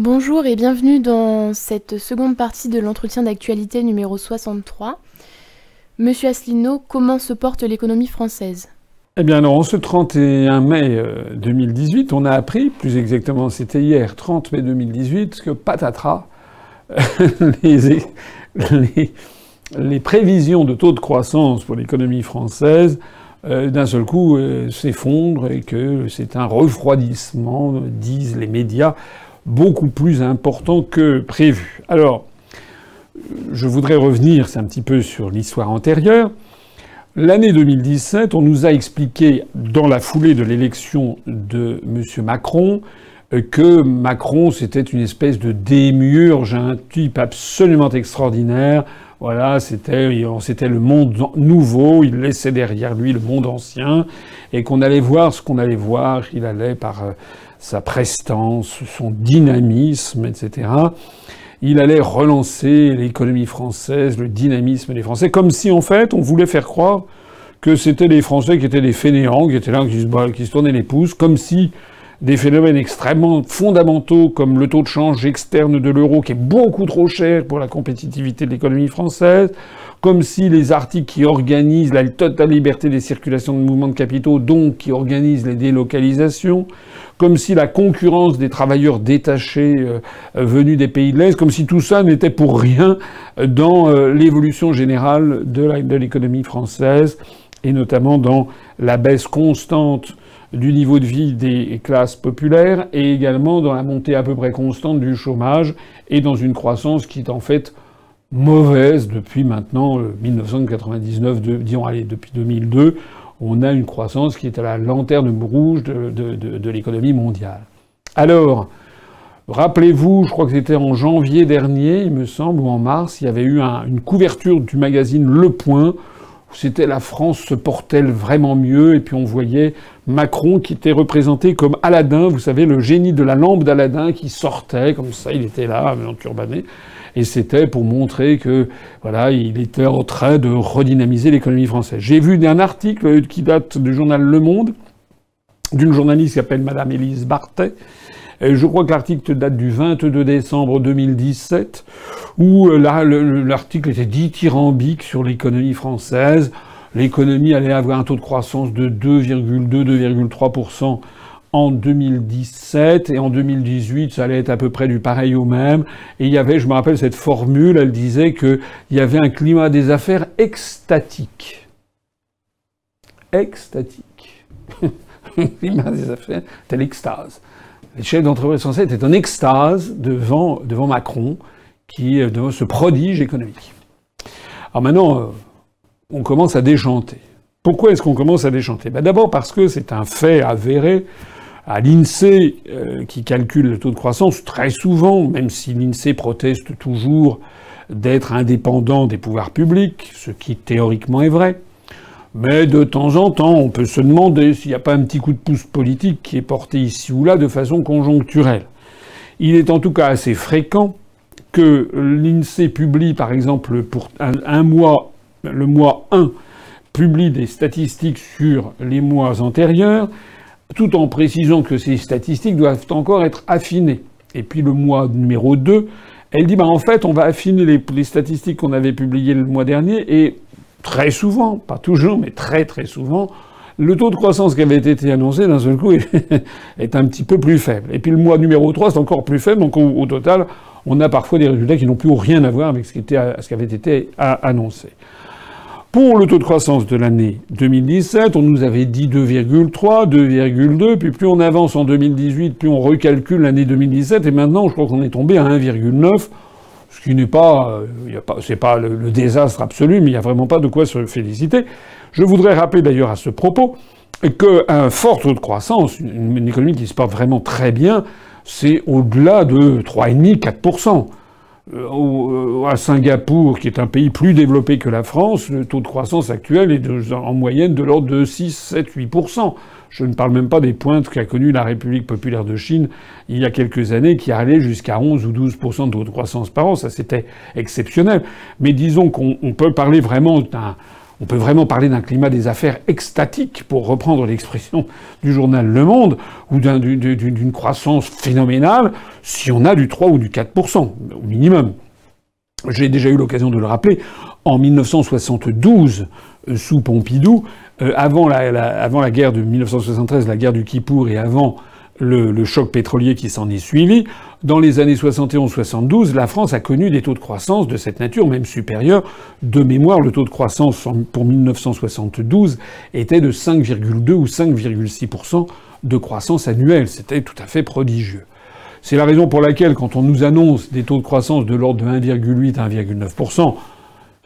Bonjour et bienvenue dans cette seconde partie de l'entretien d'actualité numéro 63. Monsieur Asselineau, comment se porte l'économie française? Eh bien en ce 31 mai 2018, euh, on a appris, plus exactement c'était hier, 30 mai 2018, que patatras, les, les, prévisions de taux de croissance pour l'économie française euh, d'un seul coup euh, s'effondrent et que c'est un refroidissement, disent les médias, beaucoup plus important que prévu. Alors, je voudrais revenir, un petit peu sur l'histoire antérieure. L'année 2017, on nous a expliqué, dans la foulée de l'élection de M. Macron, que Macron, c'était une espèce de démiurge, un type absolument extraordinaire. Voilà, c'était, c'était le monde nouveau, il laissait derrière lui le monde ancien, et qu'on allait voir ce qu'on allait voir, il allait par euh, sa prestance, son dynamisme, etc. Il allait relancer l'économie française, le dynamisme des Français, comme si en fait on voulait faire croire que c'était les Français qui étaient des fainéants, qui étaient là, qui se, qui se tournaient les pouces, comme si des phénomènes extrêmement fondamentaux comme le taux de change externe de l'euro qui est beaucoup trop cher pour la compétitivité de l'économie française, comme si les articles qui organisent la totale liberté des circulations de mouvements de capitaux, donc qui organisent les délocalisations, comme si la concurrence des travailleurs détachés euh, venus des pays de l'Est, comme si tout ça n'était pour rien dans euh, l'évolution générale de l'économie française, et notamment dans la baisse constante du niveau de vie des classes populaires et également dans la montée à peu près constante du chômage et dans une croissance qui est en fait mauvaise depuis maintenant 1999, euh, disons allez, depuis 2002, on a une croissance qui est à la lanterne rouge de, de l'économie mondiale. Alors, rappelez-vous, je crois que c'était en janvier dernier, il me semble, ou en mars, il y avait eu une couverture du magazine Le Point c'était la France se portait vraiment mieux, et puis on voyait Macron qui était représenté comme Aladdin, vous savez, le génie de la lampe d'Aladin qui sortait, comme ça, il était là, en turbané, et c'était pour montrer que, voilà, il était en train de redynamiser l'économie française. J'ai vu un article qui date du journal Le Monde, d'une journaliste qui s'appelle Madame Élise Bartet, je crois que l'article date du 22 décembre 2017, où euh, l'article était dithyrambique sur l'économie française. L'économie allait avoir un taux de croissance de 2,2-2,3% en 2017 et en 2018 ça allait être à peu près du pareil au même. Et il y avait je me rappelle cette formule elle disait qu'il y avait un climat des affaires extatique. Extatique. Climat des affaires c'était l'extase les chefs d'entreprise français étaient en extase devant, Macron, qui euh, devant ce prodige économique. Alors maintenant, euh, on commence à déchanter. Pourquoi est-ce qu'on commence à déchanter? Ben D'abord parce que c'est un fait avéré. À l'INSEE, euh, qui calcule le taux de croissance, très souvent, même si l'INSEE proteste toujours d'être indépendant des pouvoirs publics, ce qui théoriquement est vrai, mais de temps en temps, on peut se demander s'il n'y a pas un petit coup de pouce politique qui est porté ici ou là de façon conjoncturelle. Il est en tout cas assez fréquent que l'INSEE publie, par exemple, pour un, mois, le mois 1, publie des statistiques sur les mois antérieurs, tout en précisant que ces statistiques doivent encore être affinées. Et puis le mois numéro 2, elle dit, bah, en fait, on va affiner les, les statistiques qu'on avait publiées le mois dernier et très souvent, pas toujours, mais très très souvent, le taux de croissance qui avait été annoncé d'un seul coup est un petit peu plus faible. Et puis le mois numéro 3, c'est encore plus faible, donc au, total, on a parfois des résultats qui n'ont plus rien à voir avec ce qui, avait été annoncé. Pour le taux de croissance de l'année 2017, on nous avait dit 2,3, 2,2, puis plus on avance en 2018, plus on recalcule l'année 2017, et maintenant je crois qu'on est tombé à 1,9 ce qui n'est pas, euh, c'est pas le, désastre absolu, mais il n'y a vraiment pas de quoi se féliciter. Je voudrais rappeler d'ailleurs à ce propos qu'un fort taux de croissance, une, économie qui se porte vraiment très bien, c'est au-delà de 3,5-4%. Euh, à Singapour, qui est un pays plus développé que la France, le taux de croissance actuel est en moyenne de l'ordre de 6, 7, 8%. Je ne parle même pas des pointes qu'a connues la République populaire de Chine il y a quelques années, qui allaient jusqu'à 11 ou 12 de de croissance par an. Ça, c'était exceptionnel. Mais disons qu'on peut parler vraiment d'un on peut vraiment parler d'un climat des affaires extatique, pour reprendre l'expression du journal Le Monde, ou d'une croissance phénoménale, si on a du 3 ou du 4%, au minimum. J'ai déjà eu l'occasion de le rappeler, en 1972, euh, sous Pompidou, euh, avant, la, avant la guerre de 1973, la guerre du Kippour, et avant le, choc pétrolier qui s'en est suivi, dans les années 71-72, la France a connu des taux de croissance de cette nature, même supérieurs. De mémoire, le taux de croissance pour 1972 était de 5,2 ou 5,6 de croissance annuelle. C'était tout à fait prodigieux. C'est la raison pour laquelle, quand on nous annonce des taux de croissance de l'ordre de 1,8 à 1,9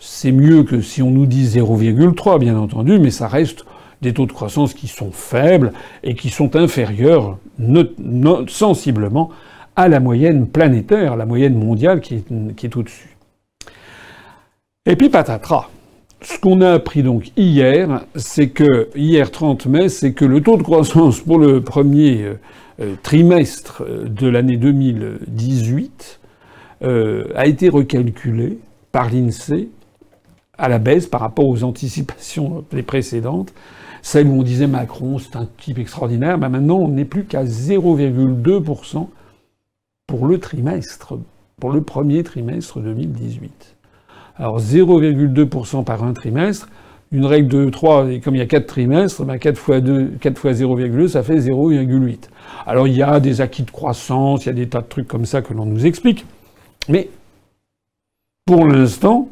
c'est mieux que si on nous dit 0,3, bien entendu, mais ça reste des taux de croissance qui sont faibles et qui sont inférieurs sensiblement à la moyenne planétaire, la moyenne mondiale qui est, au-dessus. Et puis patatras. Ce qu'on a appris donc hier, c'est que, hier 30 mai, c'est que le taux de croissance pour le premier euh, euh, trimestre de l'année 2018 euh, a été recalculé par l'INSEE à la baisse par rapport aux anticipations des précédentes celle où on disait Macron, c'est un type extraordinaire, ben maintenant on n'est plus qu'à 0,2% pour le trimestre, pour le premier trimestre 2018. Alors 0,2% par un trimestre, une règle de 3, et comme il y a 4 trimestres, ben 4 fois 2, 4 fois 0,2, ça fait 0,8. Alors il y a des acquis de croissance, il y a des tas de trucs comme ça que l'on nous explique. Mais pour l'instant,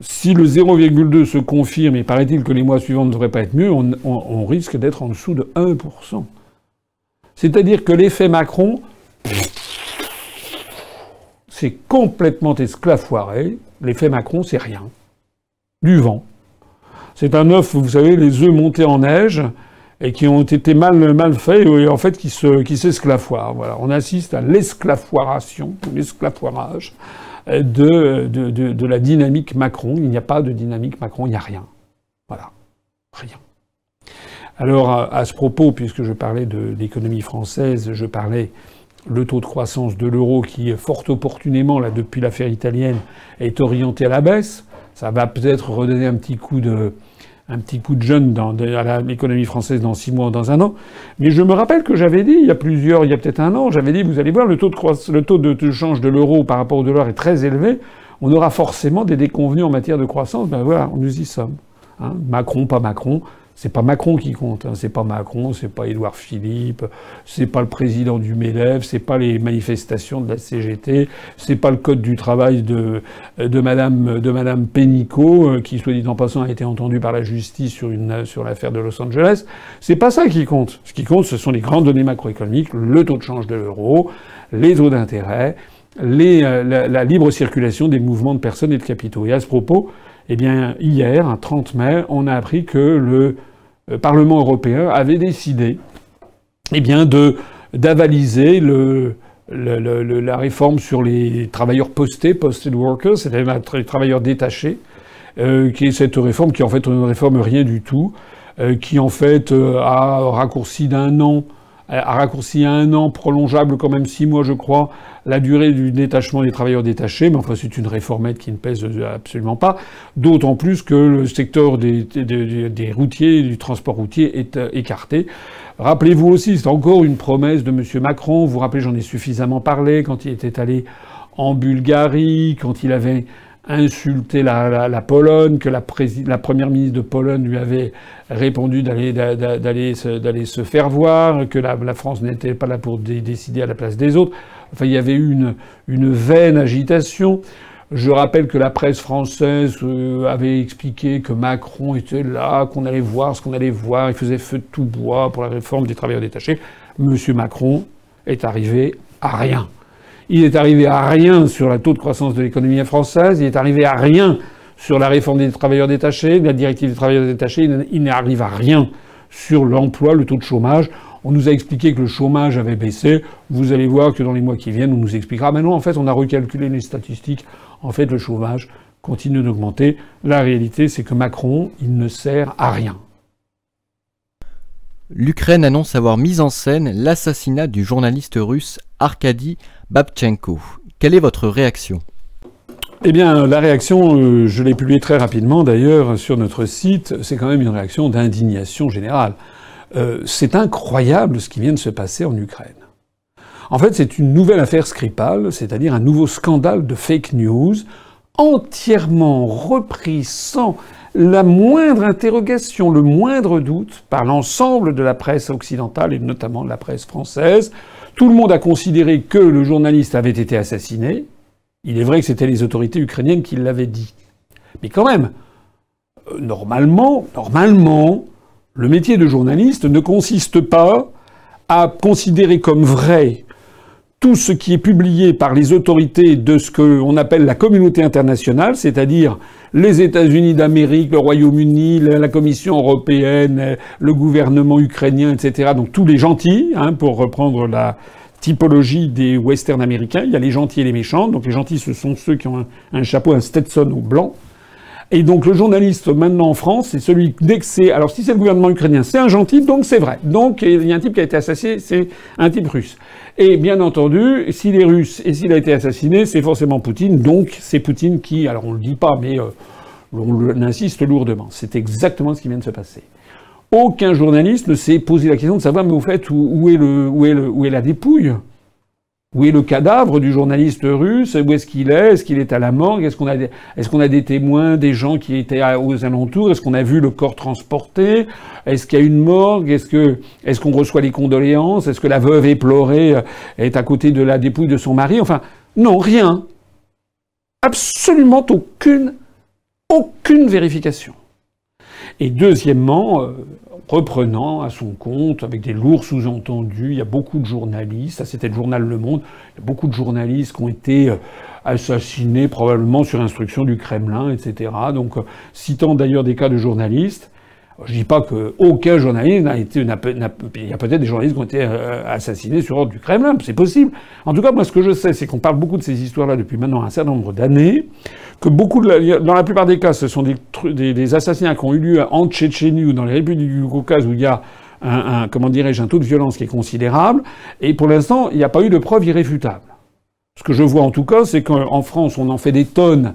si le 0,2 se confirme, et paraît-il que les mois suivants ne devraient pas être mieux, on, risque d'être en dessous de 1%. C'est-à-dire que l'effet Macron, c'est complètement esclafoiré. L'effet Macron, c'est rien. Du vent. C'est un œuf, vous savez, les œufs montés en neige et qui ont été mal, faits et en fait qui s'esclafoirent. Voilà. On assiste à l'esclafoiration, l'esclafoirage de, la dynamique Macron. Il n'y a pas de dynamique Macron, il n'y a rien. Voilà. Rien. Alors, à, ce propos, puisque je parlais de l'économie française, je parlais le taux de croissance de l'euro qui, fort opportunément, là, depuis l'affaire italienne, est orienté à la baisse. Ça va peut-être redonner un petit coup de, un petit coup de jeune dans, à l'économie française dans six mois dans un an. Mais je me rappelle que j'avais dit, il y a plusieurs, il y a peut-être un an, j'avais dit, vous allez voir, le taux de, le taux de, change de l'euro par rapport au dollar est très élevé. On aura forcément des déconvenus en matière de croissance. Ben voilà, nous y sommes. Hein. Macron, pas Macron. C'est pas Macron qui compte, hein. c'est pas Macron, c'est pas Édouard Philippe, c'est pas le président du MEDEF, c'est pas les manifestations de la CGT, c'est pas le code du travail de, de Madame, de Madame Pénicaud, euh, qui, soit dit en passant, a été entendue par la justice sur, sur l'affaire de Los Angeles. C'est pas ça qui compte. Ce qui compte, ce sont les grandes données macroéconomiques, le taux de change de l'euro, les taux d'intérêt, euh, la, la, libre circulation des mouvements de personnes et de capitaux. Et à ce propos, eh bien, hier, un 30 mai, on a appris que le Parlement européen avait décidé eh bien, de, d'avaliser la réforme sur les travailleurs postés, posted workers, c'est-à-dire les travailleurs détachés, euh, qui est cette réforme qui en fait ne réforme rien du tout, euh, qui en fait a raccourci d'un an a raccourci à un an, prolongeable quand même six mois, je crois, la durée du détachement des travailleurs détachés. Mais enfin, c'est une réformette qui ne pèse absolument pas. D'autant plus que le secteur des routiers, du transport routier est euh, écarté. Rappelez-vous aussi, c'est encore une promesse de M. Macron. Vous vous rappelez, j'en ai suffisamment parlé quand il était allé en Bulgarie, quand il avait insulté la, la, Pologne, que la, la, première ministre de Pologne lui avait répondu d'aller se, se faire voir, que la, France n'était pas là pour décider à la place des autres. Enfin, il y avait eu une, une vaine agitation. Je rappelle que la presse française euh, avait expliqué que Macron était là, qu'on allait voir ce qu'on allait voir, il faisait feu de tout bois pour la réforme des travailleurs détachés. Monsieur Macron est arrivé à rien. Il est arrivé à rien sur le taux de croissance de l'économie française, il est arrivé à rien sur la réforme des travailleurs détachés, la directive des travailleurs détachés, il n'arrive à rien sur l'emploi, le taux de chômage. On nous a expliqué que le chômage avait baissé. Vous allez voir que dans les mois qui viennent, on nous expliquera. Mais non, en fait, on a recalculé les statistiques. En fait, le chômage continue d'augmenter. La réalité, c'est que Macron, il ne sert à rien. L'Ukraine annonce avoir mis en scène l'assassinat du journaliste russe Arkady Babchenko. Quelle est votre réaction? Eh bien, la réaction, euh, je l'ai publiée très rapidement d'ailleurs sur notre site, c'est quand même une réaction d'indignation générale. Euh, c'est incroyable ce qui vient de se passer en Ukraine. En fait, c'est une nouvelle affaire Skripal, c'est-à-dire un nouveau scandale de fake news, entièrement repris sans la moindre interrogation, le moindre doute par l'ensemble de la presse occidentale et notamment de la presse française. Tout le monde a considéré que le journaliste avait été assassiné. Il est vrai que c'était les autorités ukrainiennes qui l'avaient dit. Mais quand même, euh, normalement, normalement, le métier de journaliste ne consiste pas à considérer comme vrai tout ce qui est publié par les autorités de ce qu'on appelle la communauté internationale, c'est-à-dire les États-Unis d'Amérique, le Royaume-Uni, la Commission européenne, le gouvernement ukrainien, etc. Donc tous les gentils, hein, pour reprendre la typologie des westerns américains, il y a les gentils et les méchants. Donc les gentils, ce sont ceux qui ont un, un chapeau, un Stetson au blanc. Et donc le journaliste maintenant en France, c'est celui dès que c'est alors si c'est le gouvernement ukrainien, c'est un gentil, donc c'est vrai. Donc il y a un type qui a été assassiné, c'est un type russe. Et bien entendu, s'il est russe et s'il a été assassiné, c'est forcément Poutine. Donc c'est Poutine qui, alors on le dit pas, mais euh, on insiste lourdement. C'est exactement ce qui vient de se passer. Aucun journaliste ne s'est posé la question de savoir, mais au fait, où, est, le, où, est, le, où est la dépouille? Où est le cadavre du journaliste russe? Où est-ce qu'il est? Est-ce qu'il est à la morgue? Est-ce qu'on a, des, témoins, des gens qui étaient aux alentours? Est-ce qu'on a vu le corps transporté? Est-ce qu'il y a une morgue? Est-ce qu'on reçoit les condoléances? Est-ce que la veuve éplorée euh, est à côté de la dépouille de son mari? Enfin, non, rien. Absolument aucune, aucune vérification. Et deuxièmement, euh, reprenant à son compte, avec des lourds sous-entendus. Il y a beaucoup de journalistes, ça c'était le journal Le Monde, il y a beaucoup de journalistes qui ont été euh, assassinés probablement sur instruction du Kremlin, etc. Donc, euh, citant d'ailleurs des cas de journalistes, je dis pas qu'aucun journaliste n'a été. il y a peut-être des journalistes qui ont été euh, assassinés sur ordre du Kremlin, c'est possible. En tout cas, moi, ce que je sais, c'est qu'on parle beaucoup de ces histoires-là depuis maintenant un certain nombre d'années, que beaucoup, de dans la plupart des cas, ce sont des, assassinats qui ont eu lieu en Tchétchénie ou dans les républiques du Caucase où il y a un comment dirais-je, un taux de violence qui est considérable. Et pour l'instant, il n'y a pas eu de preuves irréfutables. Ce que je vois en tout cas, c'est qu'en France, on en fait des tonnes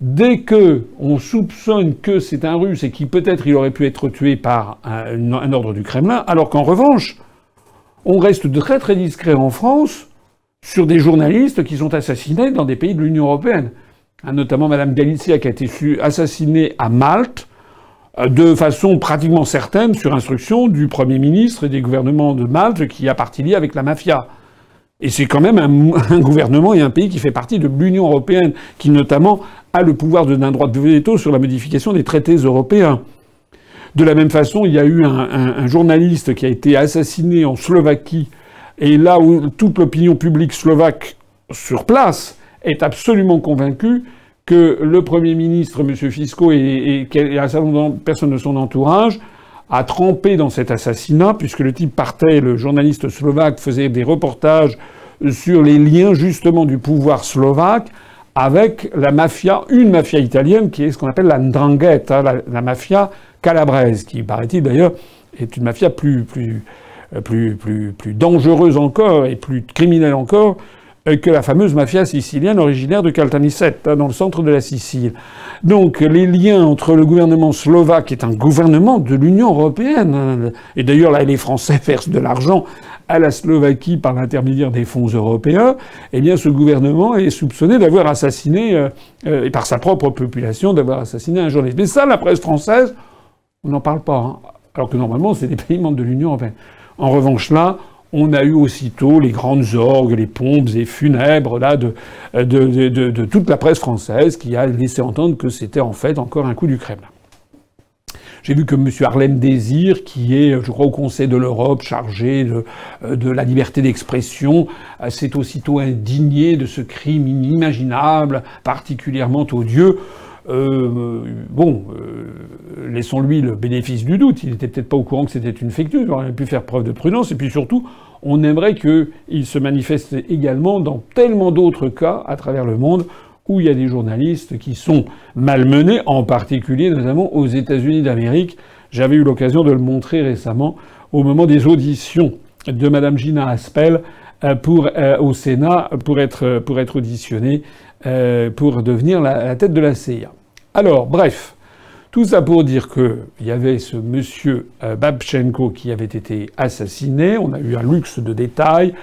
Dès que on soupçonne que c'est un Russe et qu'il peut-être il aurait pu être tué par un, ordre du Kremlin, alors qu'en revanche, on reste très très discret en France sur des journalistes qui sont assassinés dans des pays de l'Union européenne. Hein, notamment Madame Galizia qui a été assassinée à Malte euh, de façon pratiquement certaine sur instruction du Premier ministre et des gouvernements de Malte qui a parti lié avec la mafia. Et c'est quand même un, gouvernement et un pays qui fait partie de l'Union européenne, qui notamment a le pouvoir d'un droit de veto sur la modification des traités européens. De la même façon, il y a eu un, journaliste qui a été assassiné en Slovaquie, et là où toute l'opinion publique slovaque sur place est absolument convaincue que le Premier ministre, M. Fisco, et, et, un certain nombre de personnes de son entourage a trempé dans cet assassinat, puisque le type partait, le journaliste slovaque faisait des reportages sur les liens justement du pouvoir slovaque avec la mafia, une mafia italienne qui est ce qu'on appelle la ndrangheta, la, mafia calabraise, qui paraît-il d'ailleurs est une mafia plus, plus, plus, plus, plus dangereuse encore et plus criminelle encore que la fameuse mafia sicilienne originaire de Caltanissette, hein, dans le centre de la Sicile. Donc les liens entre le gouvernement slovaque, qui est un gouvernement de l'Union européenne, hein, et d'ailleurs là les Français versent de l'argent à la Slovaquie par l'intermédiaire des fonds européens, eh bien ce gouvernement est soupçonné d'avoir assassiné, euh, euh, et par sa propre population, d'avoir assassiné un journaliste. Mais ça, la presse française, on n'en parle pas. Hein. alors que normalement, c'est des pays membres de l'Union européenne. En revanche, là, on a eu aussitôt les grandes orgues, les pompes et funèbres là de, toute la presse française qui a laissé entendre que c'était en fait encore un coup du Kremlin. J'ai vu que M. Harlem Désir, qui est, je crois, au Conseil de l'Europe, chargé de la liberté d'expression, s'est aussitôt indigné de ce crime inimaginable, particulièrement odieux. Euh, bon, euh, laissons-lui le bénéfice du doute. Il n'était peut-être pas au courant que c'était une fake news. Il aurait pu faire preuve de prudence. Et puis surtout, on aimerait qu'il se manifeste également dans tellement d'autres cas à travers le monde où il y a des journalistes qui sont malmenés, en particulier notamment aux États-Unis d'Amérique. J'avais eu l'occasion de le montrer récemment au moment des auditions de Madame Gina Aspel euh, au Sénat pour être, auditionnée euh, pour devenir la, tête de la CIA. Alors, bref, tout ça pour dire qu'il y avait ce monsieur euh, Babchenko qui avait été assassiné. On a eu un luxe de détails.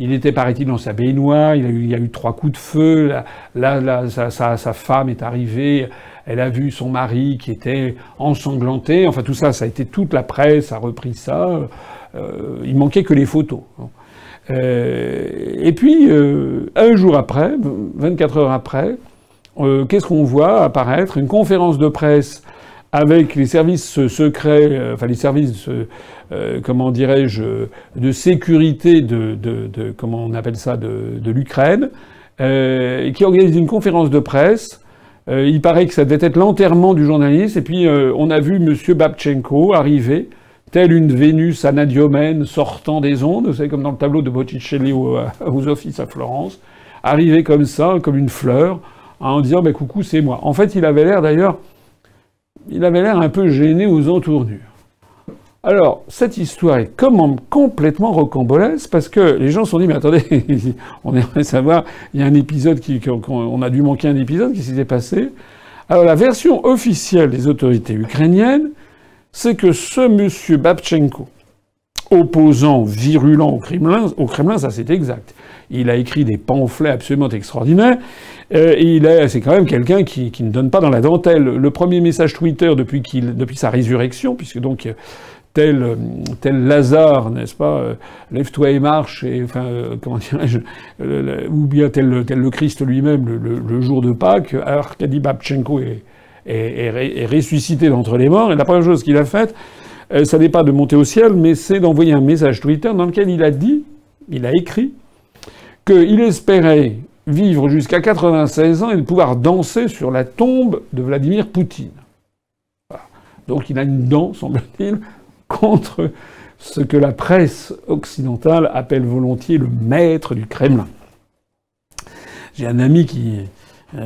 Il était, paraît-il, dans sa baignoire. Il, y a eu trois coups de feu. Là, sa, femme est arrivée. Elle a vu son mari qui était ensanglanté. Enfin, tout ça, ça a été toute la presse a repris ça. Euh, il manquait que les photos. Euh, et puis, un jour après, 24 heures après, euh, qu'est-ce qu'on voit apparaître? Une conférence de presse avec les services secrets, enfin les services, comment dirais-je, de sécurité de, comment on appelle ça, de, l'Ukraine, qui organise une conférence de presse. il paraît que ça devait être l'enterrement du journaliste, et puis on a vu M. Babchenko arriver telle une Vénus anadiomène sortant des ondes, vous savez, comme dans le tableau de Botticelli euh, aux offices à Florence, arrivé comme ça, comme une fleur, en disant bah, coucou, c'est moi. En fait, il avait l'air d'ailleurs, il avait l'air un peu gêné aux entournures. Alors, cette histoire est comme complètement rocambolesque parce que les gens se sont dit, mais attendez, on aimerait savoir, il y a un épisode qui, on a dû manquer un épisode, qui s'était passé. Alors, la version officielle des autorités ukrainiennes, c'est que ce monsieur Babchenko, opposant virulent au Kremlin, au Kremlin, ça c'est exact. Il a écrit des pamphlets absolument extraordinaires. Euh, et il est, c'est quand même quelqu'un qui, qui, ne donne pas dans la dentelle. Le premier message Twitter depuis depuis sa résurrection, puisque donc tel, tel Lazare, n'est-ce pas, euh, lève-toi et marche, et enfin, euh, comment dirais-je, ou bien tel, tel le Christ lui-même le, jour de Pâques, Arkady Babchenko est est, ressuscité d'entre les morts. Et la première chose qu'il a faite, euh, ça n'est pas de monter au ciel, mais c'est d'envoyer un message Twitter dans lequel il a dit, il a écrit, qu'il espérait vivre jusqu'à 96 ans et de pouvoir danser sur la tombe de Vladimir Poutine. Donc il a une dent, semble-t-il, contre ce que la presse occidentale appelle volontiers le maître du Kremlin. J'ai un ami qui,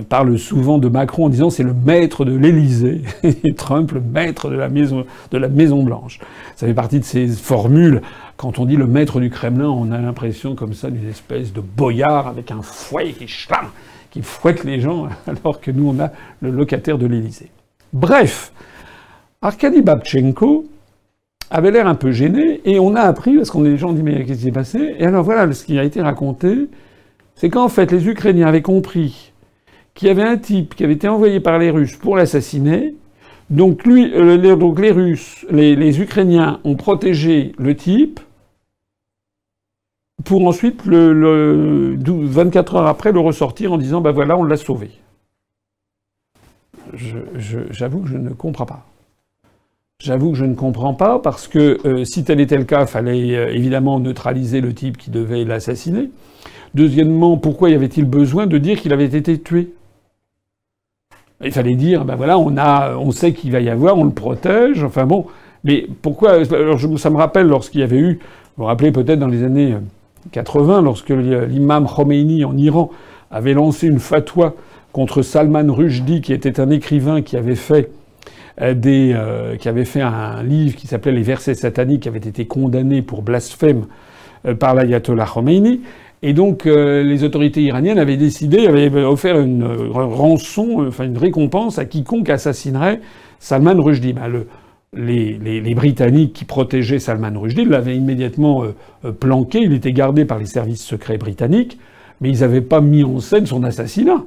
parle souvent de Macron en disant c'est le maître de l'Élysée et Trump le maître de la maison de la Maison Blanche. Ça fait partie de ces formules. Quand on dit le maître du Kremlin, on a l'impression comme ça d'une espèce de boyard avec un fouet qui qui fouette les gens, alors que nous on a le locataire de l'Élysée. Bref, Arkady Babchenko avait l'air un peu gêné et on a appris parce qu'on les gens ont dit mais qu'est-ce qui s'est passé? Et alors voilà, ce qui a été raconté, c'est qu'en fait les Ukrainiens avaient compris qu'il y avait un type qui avait été envoyé par les Russes pour l'assassiner. Donc, lui, euh, donc les Russes, les, Ukrainiens ont protégé le type pour ensuite, le, 24 heures après, le ressortir en disant, ben voilà, on l'a sauvé. J'avoue que je ne comprends pas. J'avoue que je ne comprends pas parce que euh, si tel était le cas, il fallait euh, évidemment neutraliser le type qui devait l'assassiner. Deuxièmement, pourquoi y avait-il besoin de dire qu'il avait été tué? Il fallait dire, ben voilà, on sait qu'il va y avoir, on le protège. Enfin bon, mais pourquoi alors Ça me rappelle lorsqu'il y avait eu, vous vous rappelez peut-être dans les années 80, lorsque l'imam Khomeini en Iran avait lancé une fatwa contre Salman Rushdie, qui était un écrivain qui avait fait euh, des, euh, qui avait fait un livre qui s'appelait Les versets sataniques, qui avait été condamné pour blasphème euh, par l'ayatollah Khomeini. Et donc euh, les autorités iraniennes avaient décidé, avaient offert une euh, rançon, euh, enfin une récompense à quiconque assassinerait Salman Rushdie. Ben, les, les, Britanniques qui protégeaient Salman Rushdie l'avaient immédiatement planqué. Il était gardé par les services secrets britanniques, mais ils n'avaient pas mis en scène son assassinat.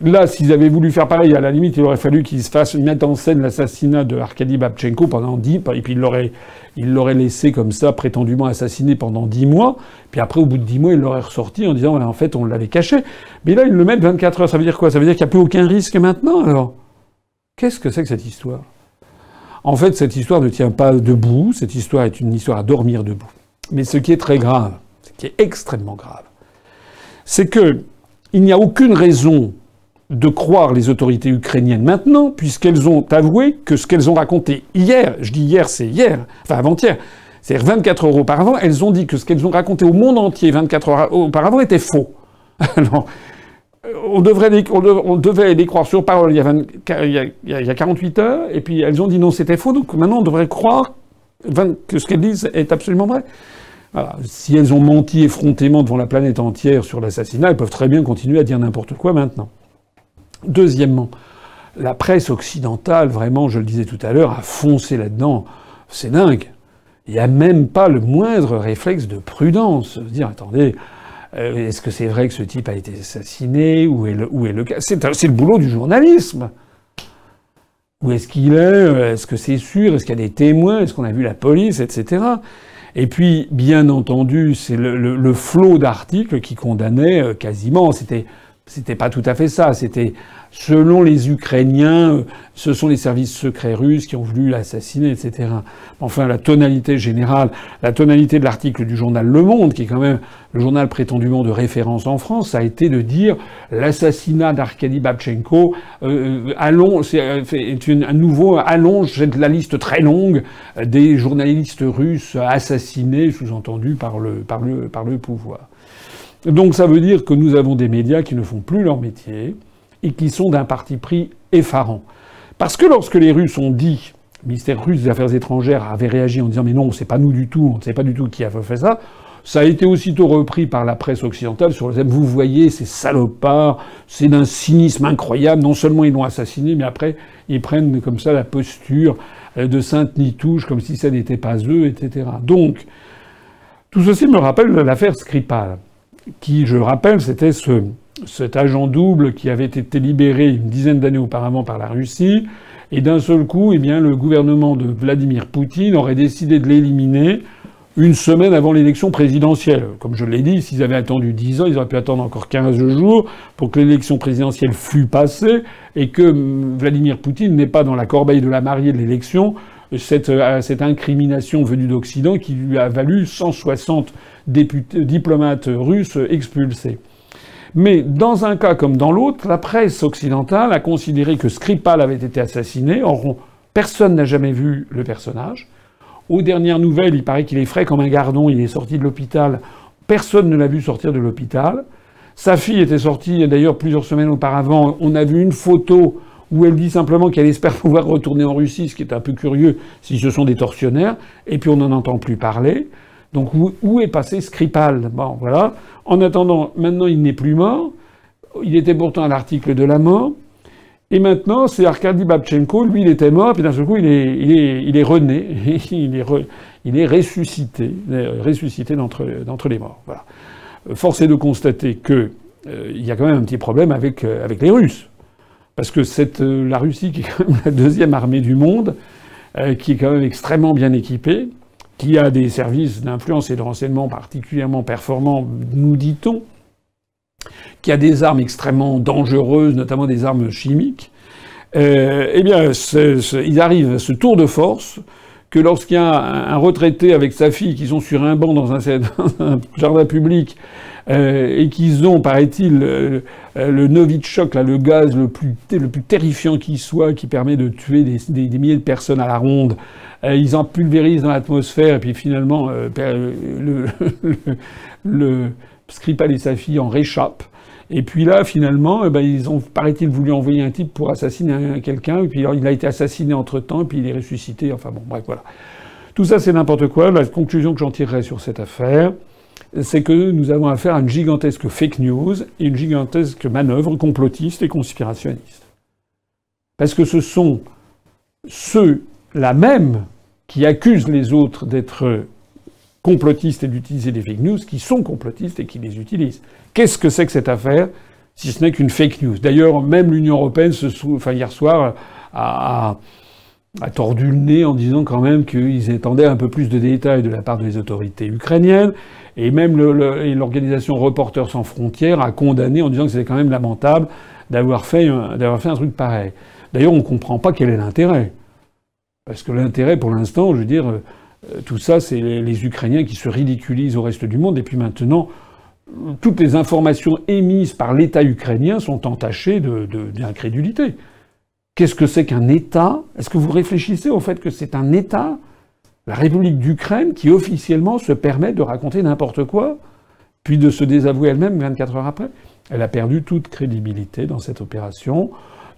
Là, s'ils avaient voulu faire pareil, à la limite, il aurait fallu qu'ils se fassent mettre en scène l'assassinat de Arkady Babchenko pendant dix, et puis il l'aurait, il l'aurait laissé comme ça, prétendument assassiné pendant dix mois. Puis après, au bout de dix mois, il l'aurait ressorti en disant, en fait, on l'avait caché. Mais là, ils le mettent 24 heures. Ça veut dire quoi? Ça veut dire qu'il n'y a plus aucun risque maintenant, alors? Qu'est-ce que c'est que cette histoire? En fait, cette histoire ne tient pas debout. Cette histoire est une histoire à dormir debout. Mais ce qui est très grave, ce qui est extrêmement grave, c'est que il n'y a aucune raison de croire les autorités ukrainiennes maintenant, puisqu'elles ont avoué que ce qu'elles ont raconté hier, je dis hier, c'est hier, enfin avant-hier, c'est-à-dire 24 heures auparavant, elles ont dit que ce qu'elles ont raconté au monde entier 24 heures auparavant était faux. Alors, on, devrait les, devait les croire sur parole il y, a il, y a, 48 heures, et puis elles ont dit non, c'était faux, donc maintenant on devrait croire que ce qu'elles disent est absolument vrai. Si elles ont menti effrontément devant la planète entière sur l'assassinat, elles peuvent très bien continuer à dire n'importe quoi maintenant. Deuxièmement, la presse occidentale, vraiment, je le disais tout à l'heure, a foncé là-dedans. C'est dingue. Il n'y a même pas le moindre réflexe de prudence. Dire, attendez, euh, est-ce que c'est vrai que ce type a été assassiné? Où est le, est le cas? C'est, le boulot du journalisme. Où est-ce qu'il est? Est-ce que c'est sûr? Est-ce qu'il y a des témoins? Est-ce qu'on a vu la police? Etc. Et puis, bien entendu, c'est le, le flot d'articles qui condamnait euh, quasiment. C'était, c'était pas tout à fait ça. C'était Selon les Ukrainiens, euh, ce sont les services secrets russes qui ont voulu l'assassiner, etc. Enfin, la tonalité générale, la tonalité de l'article du journal Le Monde, qui est quand même le journal prétendument de référence en France, a été de dire l'assassinat d'Arkady Babchenko euh, allonge, euh, est, un nouveau allonge la liste très longue des journalistes russes assassinés, sous-entendu par le, par, le, par le pouvoir. Donc ça veut dire que nous avons des médias qui ne font plus leur métier, et qui sont d'un parti pris effarant. Parce que lorsque les Russes ont dit, le ministère russe des Affaires étrangères avait réagi en disant mais non, c'est pas nous du tout, on ne sait pas du tout qui a fait ça, ça a été aussitôt repris par la presse occidentale sur le thème vous voyez ces salopards, c'est d'un cynisme incroyable, non seulement ils l'ont assassiné, mais après ils prennent comme ça la posture de Sainte Nitouche comme si ça n'était pas eux, etc. Donc, tout ceci me rappelle l'affaire Skripal, qui, je rappelle, c'était ce, cet agent double qui avait été libéré une dizaine d'années auparavant par la Russie, et d'un seul coup, eh bien, le gouvernement de Vladimir Poutine aurait décidé de l'éliminer une semaine avant l'élection présidentielle. Comme je l'ai dit, s'ils avaient attendu 10 ans, ils auraient pu attendre encore 15 jours pour que l'élection présidentielle fût passée et que Vladimir Poutine n'ait pas dans la corbeille de la mariée de l'élection cette, euh, cette, incrimination venue d'Occident qui lui a valu 160 députés, diplomates russes expulsés. Mais dans un cas comme dans l'autre, la presse occidentale a considéré que Skripal avait été assassiné. Or, personne n'a jamais vu le personnage. Aux dernières nouvelles, il paraît qu'il est frais comme un gardon, il est sorti de l'hôpital. Personne ne l'a vu sortir de l'hôpital. Sa fille était sortie d'ailleurs plusieurs semaines auparavant. On a vu une photo où elle dit simplement qu'elle espère pouvoir retourner en Russie, ce qui est un peu curieux si ce sont des tortionnaires. Et puis on n'en entend plus parler. Donc où, est passé Skripal? Bon, voilà. En attendant, maintenant il n'est plus mort. Il était pourtant à l'article de la mort. Et maintenant, c'est Arkady Babchenko. Lui, il était mort, puis d'un seul coup, il est, il est, il est rené. il, est il est ressuscité, ressuscité d'entre, d'entre les morts. Voilà. Force est de constater que euh, il y a quand même un petit problème avec, euh, avec les Russes. Parce que euh, la Russie, qui est quand même la deuxième armée du monde, qui est quand même extrêmement bien équipée, qui a des services d'influence et de renseignement particulièrement performants, nous dit-on, qui a des armes extrêmement dangereuses, notamment des armes chimiques, euh, eh bien, ils arrivent à ce tour de force que lorsqu'il y a un, retraité avec sa fille qui sont sur un banc dans un, jardin public euh, et qu'ils ont, paraît-il, euh, le Novichok, là, le gaz le plus, terrifiant qui soit, qui permet de tuer des, milliers de personnes à la ronde, euh, ils en pulvérisent dans l'atmosphère, et puis finalement, euh, le, le, Skripal et sa fille en réchappent. Et puis là, finalement, eh ben, ils ont, paraît-il, voulu envoyer un type pour assassiner quelqu'un, et puis il a été assassiné entre-temps, et puis il est ressuscité. Enfin bon, bref, voilà. Tout ça, c'est n'importe quoi. La conclusion que j'en tirerai sur cette affaire, c'est que nous avons affaire à une gigantesque fake news et une gigantesque manœuvre complotiste et conspirationniste. Parce que ce sont ceux la même qui accuse les autres d'être complotistes et d'utiliser des fake news, qui sont complotistes et qui les utilisent. Qu'est-ce que c'est que cette affaire, si ce n'est qu'une fake news? D'ailleurs, même l'Union européenne, hier soir, a, tordu le nez en disant quand même qu'ils attendaient un peu plus de détails de la part des autorités ukrainiennes. Et même l'organisation Reporters sans frontières a condamné en disant que c'était quand même lamentable d'avoir fait, fait un truc pareil. D'ailleurs, on ne comprend pas quel est l'intérêt. Parce que l'intérêt, pour l'instant, je veux dire, euh, tout ça, c'est les, Ukrainiens qui se ridiculisent au reste du monde. Et puis maintenant, toutes les informations émises par l'État ukrainien sont entachées d'incrédulité. De, Qu'est-ce que c'est qu'un État? Est-ce que vous réfléchissez au fait que c'est un État, la République d'Ukraine, qui officiellement se permet de raconter n'importe quoi, puis de se désavouer elle-même 24 heures après Elle a perdu toute crédibilité dans cette opération.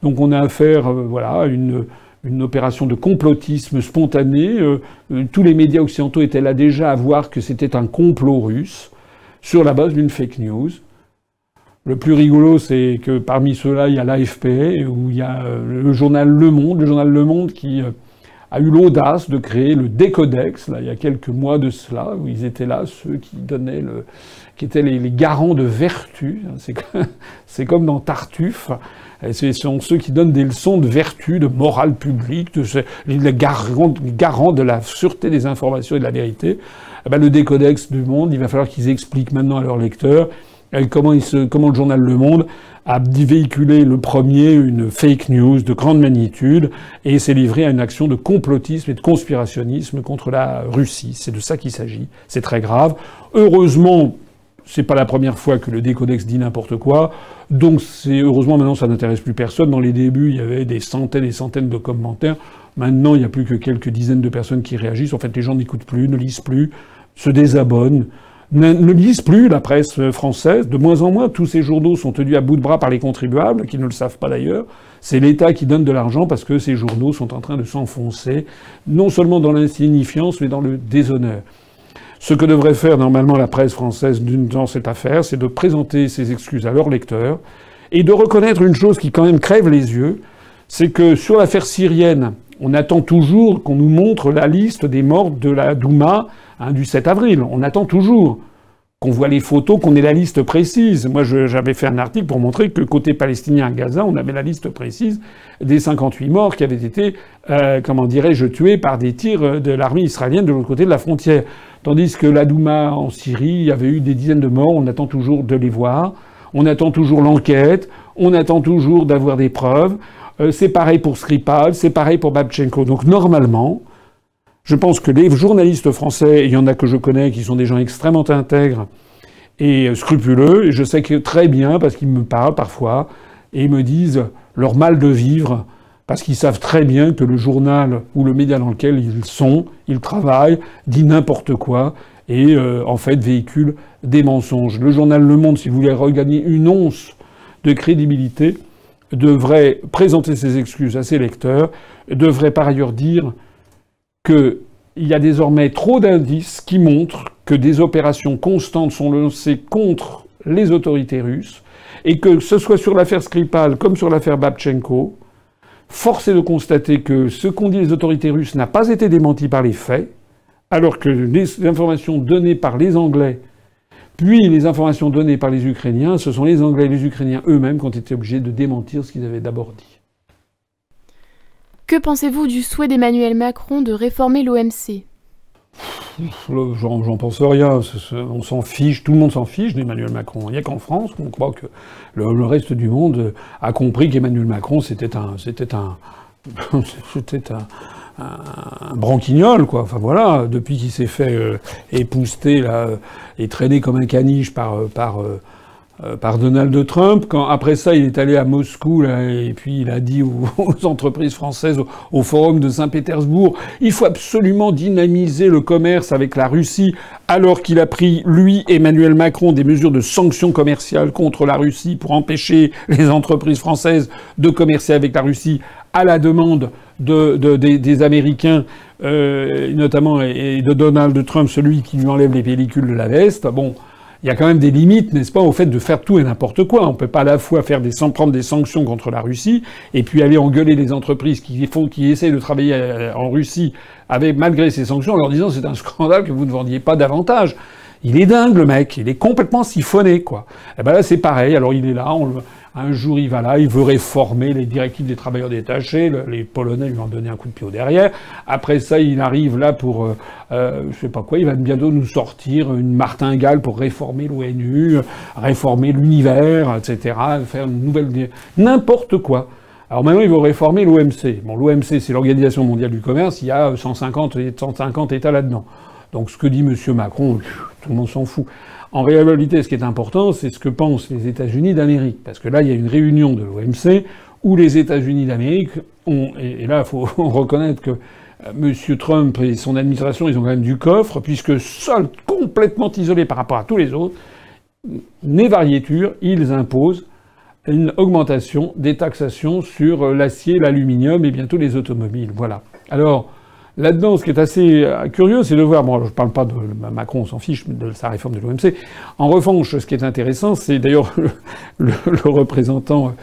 Donc on a affaire, euh, voilà, à une opération de complotisme spontané. tous les médias occidentaux étaient là déjà à voir que c'était un complot russe sur la base d'une fake news. Le plus rigolo, c'est que parmi ceux-là, il y a l'AFP, où il y a le journal Le Monde, le journal Le Monde qui a eu l'audace de créer le Décodex, là, il y a quelques mois de cela, où ils étaient là, ceux qui donnaient le, qui étaient les, garants de vertu. C'est comme dans Tartuffe. Ce sont ceux qui donnent des leçons de vertu, de morale publique, de, les, garants, garants de la sûreté des informations et de la vérité. Eh ben, le décodex du monde, il va falloir qu'ils expliquent maintenant à leurs lecteurs euh, comment, il se, comment le journal Le Monde a véhiculé le premier une fake news de grande magnitude et s'est livré à une action de complotisme et de conspirationnisme contre la Russie. C'est de ça qu'il s'agit. C'est très grave. Heureusement, c'est pas la première fois que le décodex dit n'importe quoi. Donc c'est heureusement maintenant ça n'intéresse plus personne. Dans les débuts, il y avait des centaines et centaines de commentaires. Maintenant, il n'y a plus que quelques dizaines de personnes qui réagissent. En fait, les gens n'écoutent plus, ne lisent plus, se désabonnent ne, lisent plus la presse française. De moins en moins, tous ces journaux sont tenus à bout de bras par les contribuables, qui ne le savent pas d'ailleurs. C'est l'État qui donne de l'argent parce que ces journaux sont en train de s'enfoncer, non seulement dans l'insignifiance, mais dans le déshonneur. Ce que devrait faire normalement la presse française dans cette affaire, c'est de présenter ses excuses à leurs lecteurs et de reconnaître une chose qui quand même crève les yeux, c'est que sur l'affaire syrienne, on attend toujours qu'on nous montre la liste des morts de la Douma Hein, du 7 avril. On attend toujours qu'on voit les photos, qu'on ait la liste précise. Moi, j'avais fait un article pour montrer que côté palestinien à Gaza, on avait la liste précise des 58 morts qui avaient été, euh, comment dirais-je, tués par des tirs de l'armée israélienne de l'autre côté de la frontière. Tandis que la Douma en Syrie, avait eu des dizaines de morts, on attend toujours de les voir, on attend toujours l'enquête, on attend toujours d'avoir des preuves. Euh, c'est pareil pour Skripal, c'est pareil pour Babchenko. Donc normalement, je pense que les journalistes français, il y en a que je connais qui sont des gens extrêmement intègres et scrupuleux, et je sais très bien, parce qu'ils me parlent parfois, et me disent leur mal de vivre, parce qu'ils savent très bien que le journal ou le média dans lequel ils sont, ils travaillent, dit n'importe quoi, et euh, en fait véhicule des mensonges. Le journal Le Monde, si vous voulez regagner une once de crédibilité, devrait présenter ses excuses à ses lecteurs, devrait par ailleurs dire qu'il y a désormais trop d'indices qui montrent que des opérations constantes sont lancées contre les autorités russes, et que ce soit sur l'affaire Skripal comme sur l'affaire Babchenko, force est de constater que ce qu'ont dit les autorités russes n'a pas été démenti par les faits, alors que les informations données par les Anglais, puis les informations données par les Ukrainiens, ce sont les Anglais et les Ukrainiens eux-mêmes qui ont été obligés de démentir ce qu'ils avaient d'abord dit. Que pensez-vous du souhait d'Emmanuel Macron de réformer l'OMC J'en pense rien. On s'en fiche, tout le monde s'en fiche d'Emmanuel Macron. Il n'y a qu'en France qu'on croit que le, reste du monde a compris qu'Emmanuel Macron c'était un, c'était un, c'était un, un, branquignol, quoi. Enfin voilà, depuis qu'il s'est fait euh, épouster là et traîner comme un caniche par, euh, par euh, euh, par Donald Trump. Quand après ça, il est allé à Moscou là, et puis il a dit aux, entreprises françaises au, forum de Saint-Pétersbourg, il faut absolument dynamiser le commerce avec la Russie, alors qu'il a pris lui, Emmanuel Macron, des mesures de sanctions commerciales contre la Russie pour empêcher les entreprises françaises de commercer avec la Russie à la demande de, des, Américains, euh, notamment et de Donald Trump, celui qui lui enlève les pellicules de la veste. Bon il y a quand même des limites, n'est-ce pas, au fait de faire tout et n'importe quoi. On peut pas à la fois faire des, prendre des sanctions contre la Russie et puis aller engueuler les entreprises qui font, qui essaient de travailler euh, en Russie avec, malgré ces sanctions en leur disant c'est un scandale que vous ne vendiez pas davantage. Il est dingue, le mec. Il est complètement siphonné, quoi. Et eh ben là, c'est pareil. Alors, il est là, on le, un jour, il va là, il veut réformer les directives des travailleurs détachés. Les Polonais lui ont donné un coup de pied au derrière. Après ça, il arrive là pour, euh, euh, je sais pas quoi, il va bientôt nous sortir une martingale pour réformer l'ONU, réformer l'univers, etc., faire une nouvelle... N'importe quoi. Alors maintenant, il veut réformer l'OMC. Bon, l'OMC, c'est l'Organisation mondiale du commerce. Il y a 150, 150 États là-dedans. Donc ce que dit M. Macron, tout le monde s'en fout. En réalité, ce qui est important, c'est ce que pensent les États-Unis d'Amérique. Parce que là, il y a une réunion de l'OMC où les États-Unis d'Amérique ont, et là, il faut reconnaître que euh, M. Trump et son administration, ils ont quand même du coffre, puisque seuls, complètement isolés par rapport à tous les autres, né variéture, ils imposent une augmentation des taxations sur euh, l'acier, l'aluminium et bientôt les automobiles. Voilà. Alors, là-dedans, ce qui est assez euh, curieux, c'est de voir, bon, je ne parle pas de Macron, on s'en fiche de sa réforme de l'OMC. En revanche, ce qui est intéressant, c'est d'ailleurs le, représentant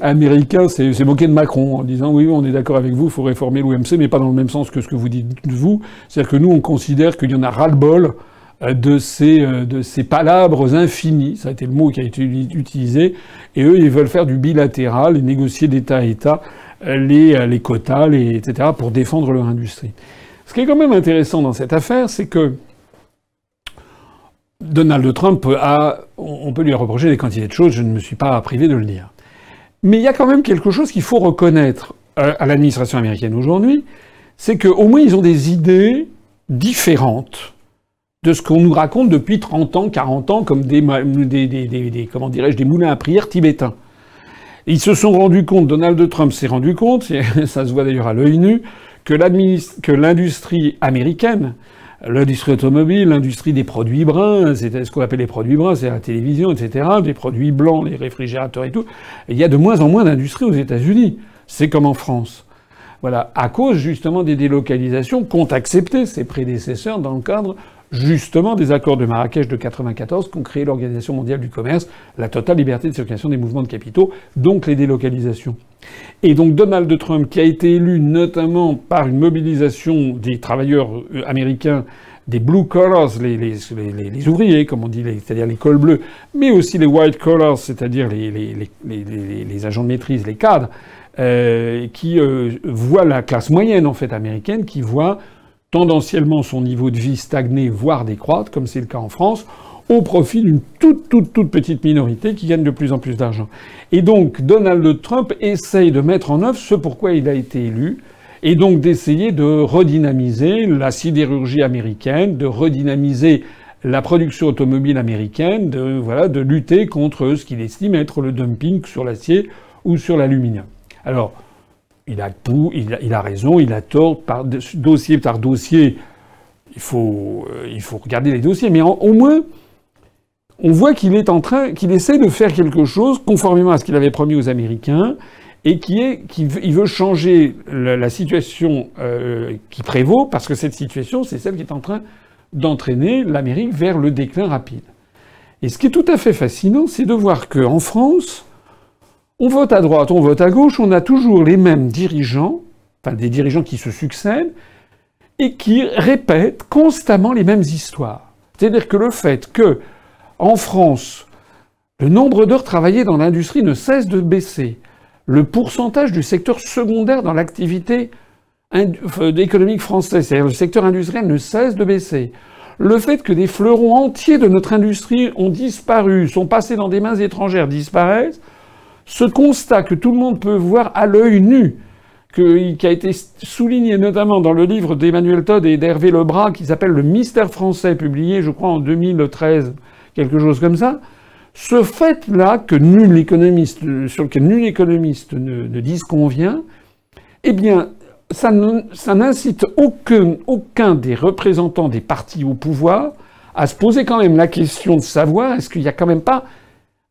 américain s'est moqué de Macron en disant oui, on est d'accord avec vous, il faut réformer l'OMC, mais pas dans le même sens que ce que vous dites vous. C'est-à-dire que nous, on considère qu'il y en a ras-le-bol euh, de ces, euh, de ces palabres infinis, ça a été le mot qui a été utilisé, et eux, ils veulent faire du bilatéral et négocier d'État à État euh, les, les quotas, etc., pour défendre leur industrie. Ce qui est quand même intéressant dans cette affaire, c'est que Donald Trump a, on peut lui reprocher des quantités de choses, je ne me suis pas privé de le dire. Mais il y a quand même quelque chose qu'il faut reconnaître à l'administration américaine aujourd'hui, c'est qu'au moins ils ont des idées différentes de ce qu'on nous raconte depuis 30 ans, 40 ans, comme des, des, comment dirais-je, des moulins à prière tibétains. Ils se sont rendus compte, Donald Trump s'est rendu compte, ça se voit d'ailleurs à l'œil nu, que l'industrie américaine, l'industrie automobile, l'industrie des produits bruns, c'est ce qu'on appelle les produits bruns, c'est la télévision, etc., des produits blancs, les réfrigérateurs et tout, il y a de moins en moins d'industries aux États-Unis. C'est comme en France. Voilà, à cause justement des délocalisations qu'ont accepté ses prédécesseurs dans le cadre justement des accords de Marrakech de 94 qui ont créé l'Organisation mondiale du commerce, la totale liberté de circulation des mouvements de capitaux, donc les délocalisations. Et donc Donald Trump, qui a été élu notamment par une mobilisation des travailleurs euh, américains des blue collars, les, ouvriers, comme on dit, c'est-à-dire les cols bleus, mais aussi les white collars, c'est-à-dire les, agents de maîtrise, les cadres, euh, qui euh, voient la classe moyenne en fait américaine, qui voit tendanciellement son niveau de vie stagner, voire décroître, comme c'est le cas en France, au profit d'une toute, toute, toute petite minorité qui gagne de plus en plus d'argent. Et donc, Donald Trump essaye de mettre en œuvre ce pourquoi il a été élu, et donc d'essayer de redynamiser la sidérurgie américaine, de redynamiser la production automobile américaine, de, voilà, de lutter contre ce qu'il estime être le dumping sur l'acier ou sur l'aluminium. Alors, il a tout, il a, raison, il a tort, par dossier par dossier. Il faut, euh, il faut regarder les dossiers, mais au moins, on voit qu'il est en train, qu'il essaie de faire quelque chose conformément à ce qu'il avait promis aux Américains, et qui est, qu'il veut changer la, situation euh, qui prévaut, parce que cette situation, c'est celle qui est en train d'entraîner l'Amérique vers le déclin rapide. Et ce qui est tout à fait fascinant, c'est de voir qu'en France, on vote à droite, on vote à gauche, on a toujours les mêmes dirigeants, enfin des dirigeants qui se succèdent, et qui répètent constamment les mêmes histoires. C'est-à-dire que le fait que, en France, le nombre d'heures travaillées dans l'industrie ne cesse de baisser, le pourcentage du secteur secondaire dans l'activité économique française, c'est-à-dire le secteur industriel, ne cesse de baisser. Le fait que des fleurons entiers de notre industrie ont disparu, sont passés dans des mains étrangères, disparaissent, ce constat que tout le monde peut voir à l'œil nu, qui a été souligné notamment dans le livre d'Emmanuel Todd et d'Hervé Lebras, qui s'appelle Le mystère français, publié, je crois, en 2013, quelque chose comme ça, ce fait-là, que nul économiste, sur lequel nul économiste ne, ne dise convient, eh bien, ça n'incite aucun des représentants des partis au pouvoir à se poser quand même la question de savoir est-ce qu'il n'y a quand même pas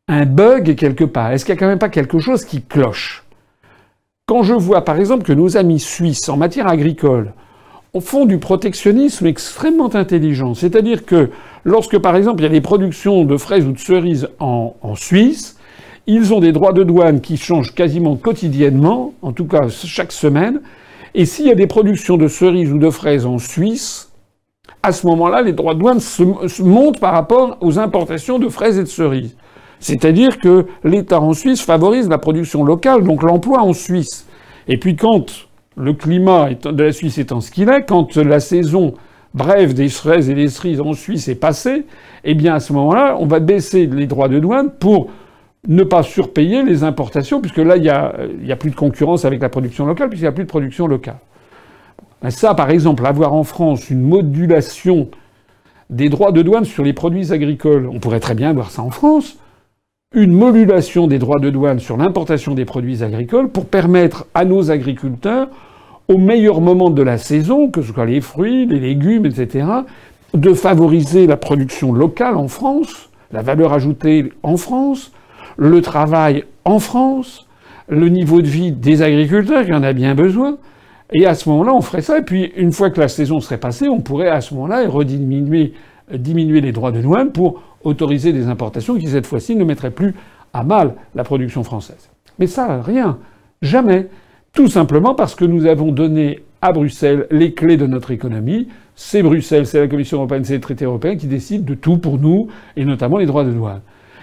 un bug quelque part Est-ce qu'il n'y a quand même pas quelque chose qui cloche? Quand je vois par exemple que nos amis suisses en matière agricole font du protectionnisme extrêmement intelligent, c'est-à-dire que lorsque par exemple il y a des productions de fraises ou de cerises en, en Suisse, ils ont des droits de douane qui changent quasiment quotidiennement, en tout cas chaque semaine, et s'il y a des productions de cerises ou de fraises en Suisse, à ce moment-là, les droits de douane se montent par rapport aux importations de fraises et de cerises. C'est-à-dire que l'État en Suisse favorise la production locale, donc l'emploi en Suisse. Et puis quand le climat de la Suisse étant ce qu'il est, quand la saison brève des fraises et des cerises en Suisse est passée, eh bien à ce moment-là, on va baisser les droits de douane pour ne pas surpayer les importations, puisque là, il n'y a, a, plus de concurrence avec la production locale, puisqu'il n'y a plus de production locale. Ça, par exemple, avoir en France une modulation des droits de douane sur les produits agricoles, on pourrait très bien voir ça en France une modulation des droits de douane sur l'importation des produits agricoles pour permettre à nos agriculteurs, au meilleur moment de la saison, que ce soit les fruits, les légumes, etc., de favoriser la production locale en France, la valeur ajoutée en France, le travail en France, le niveau de vie des agriculteurs, qui en a bien besoin. Et à ce moment-là, on ferait ça. Et puis, une fois que la saison serait passée, on pourrait à ce moment-là rediminuer diminuer les droits de douane pour autoriser des importations qui, cette fois-ci, ne mettraient plus à mal la production française. Mais ça, rien. Jamais. Tout simplement parce que nous avons donné à Bruxelles les clés de notre économie. C'est Bruxelles, c'est la Commission européenne, c'est les traités européens qui décident de tout pour nous, et notamment les droits de douane.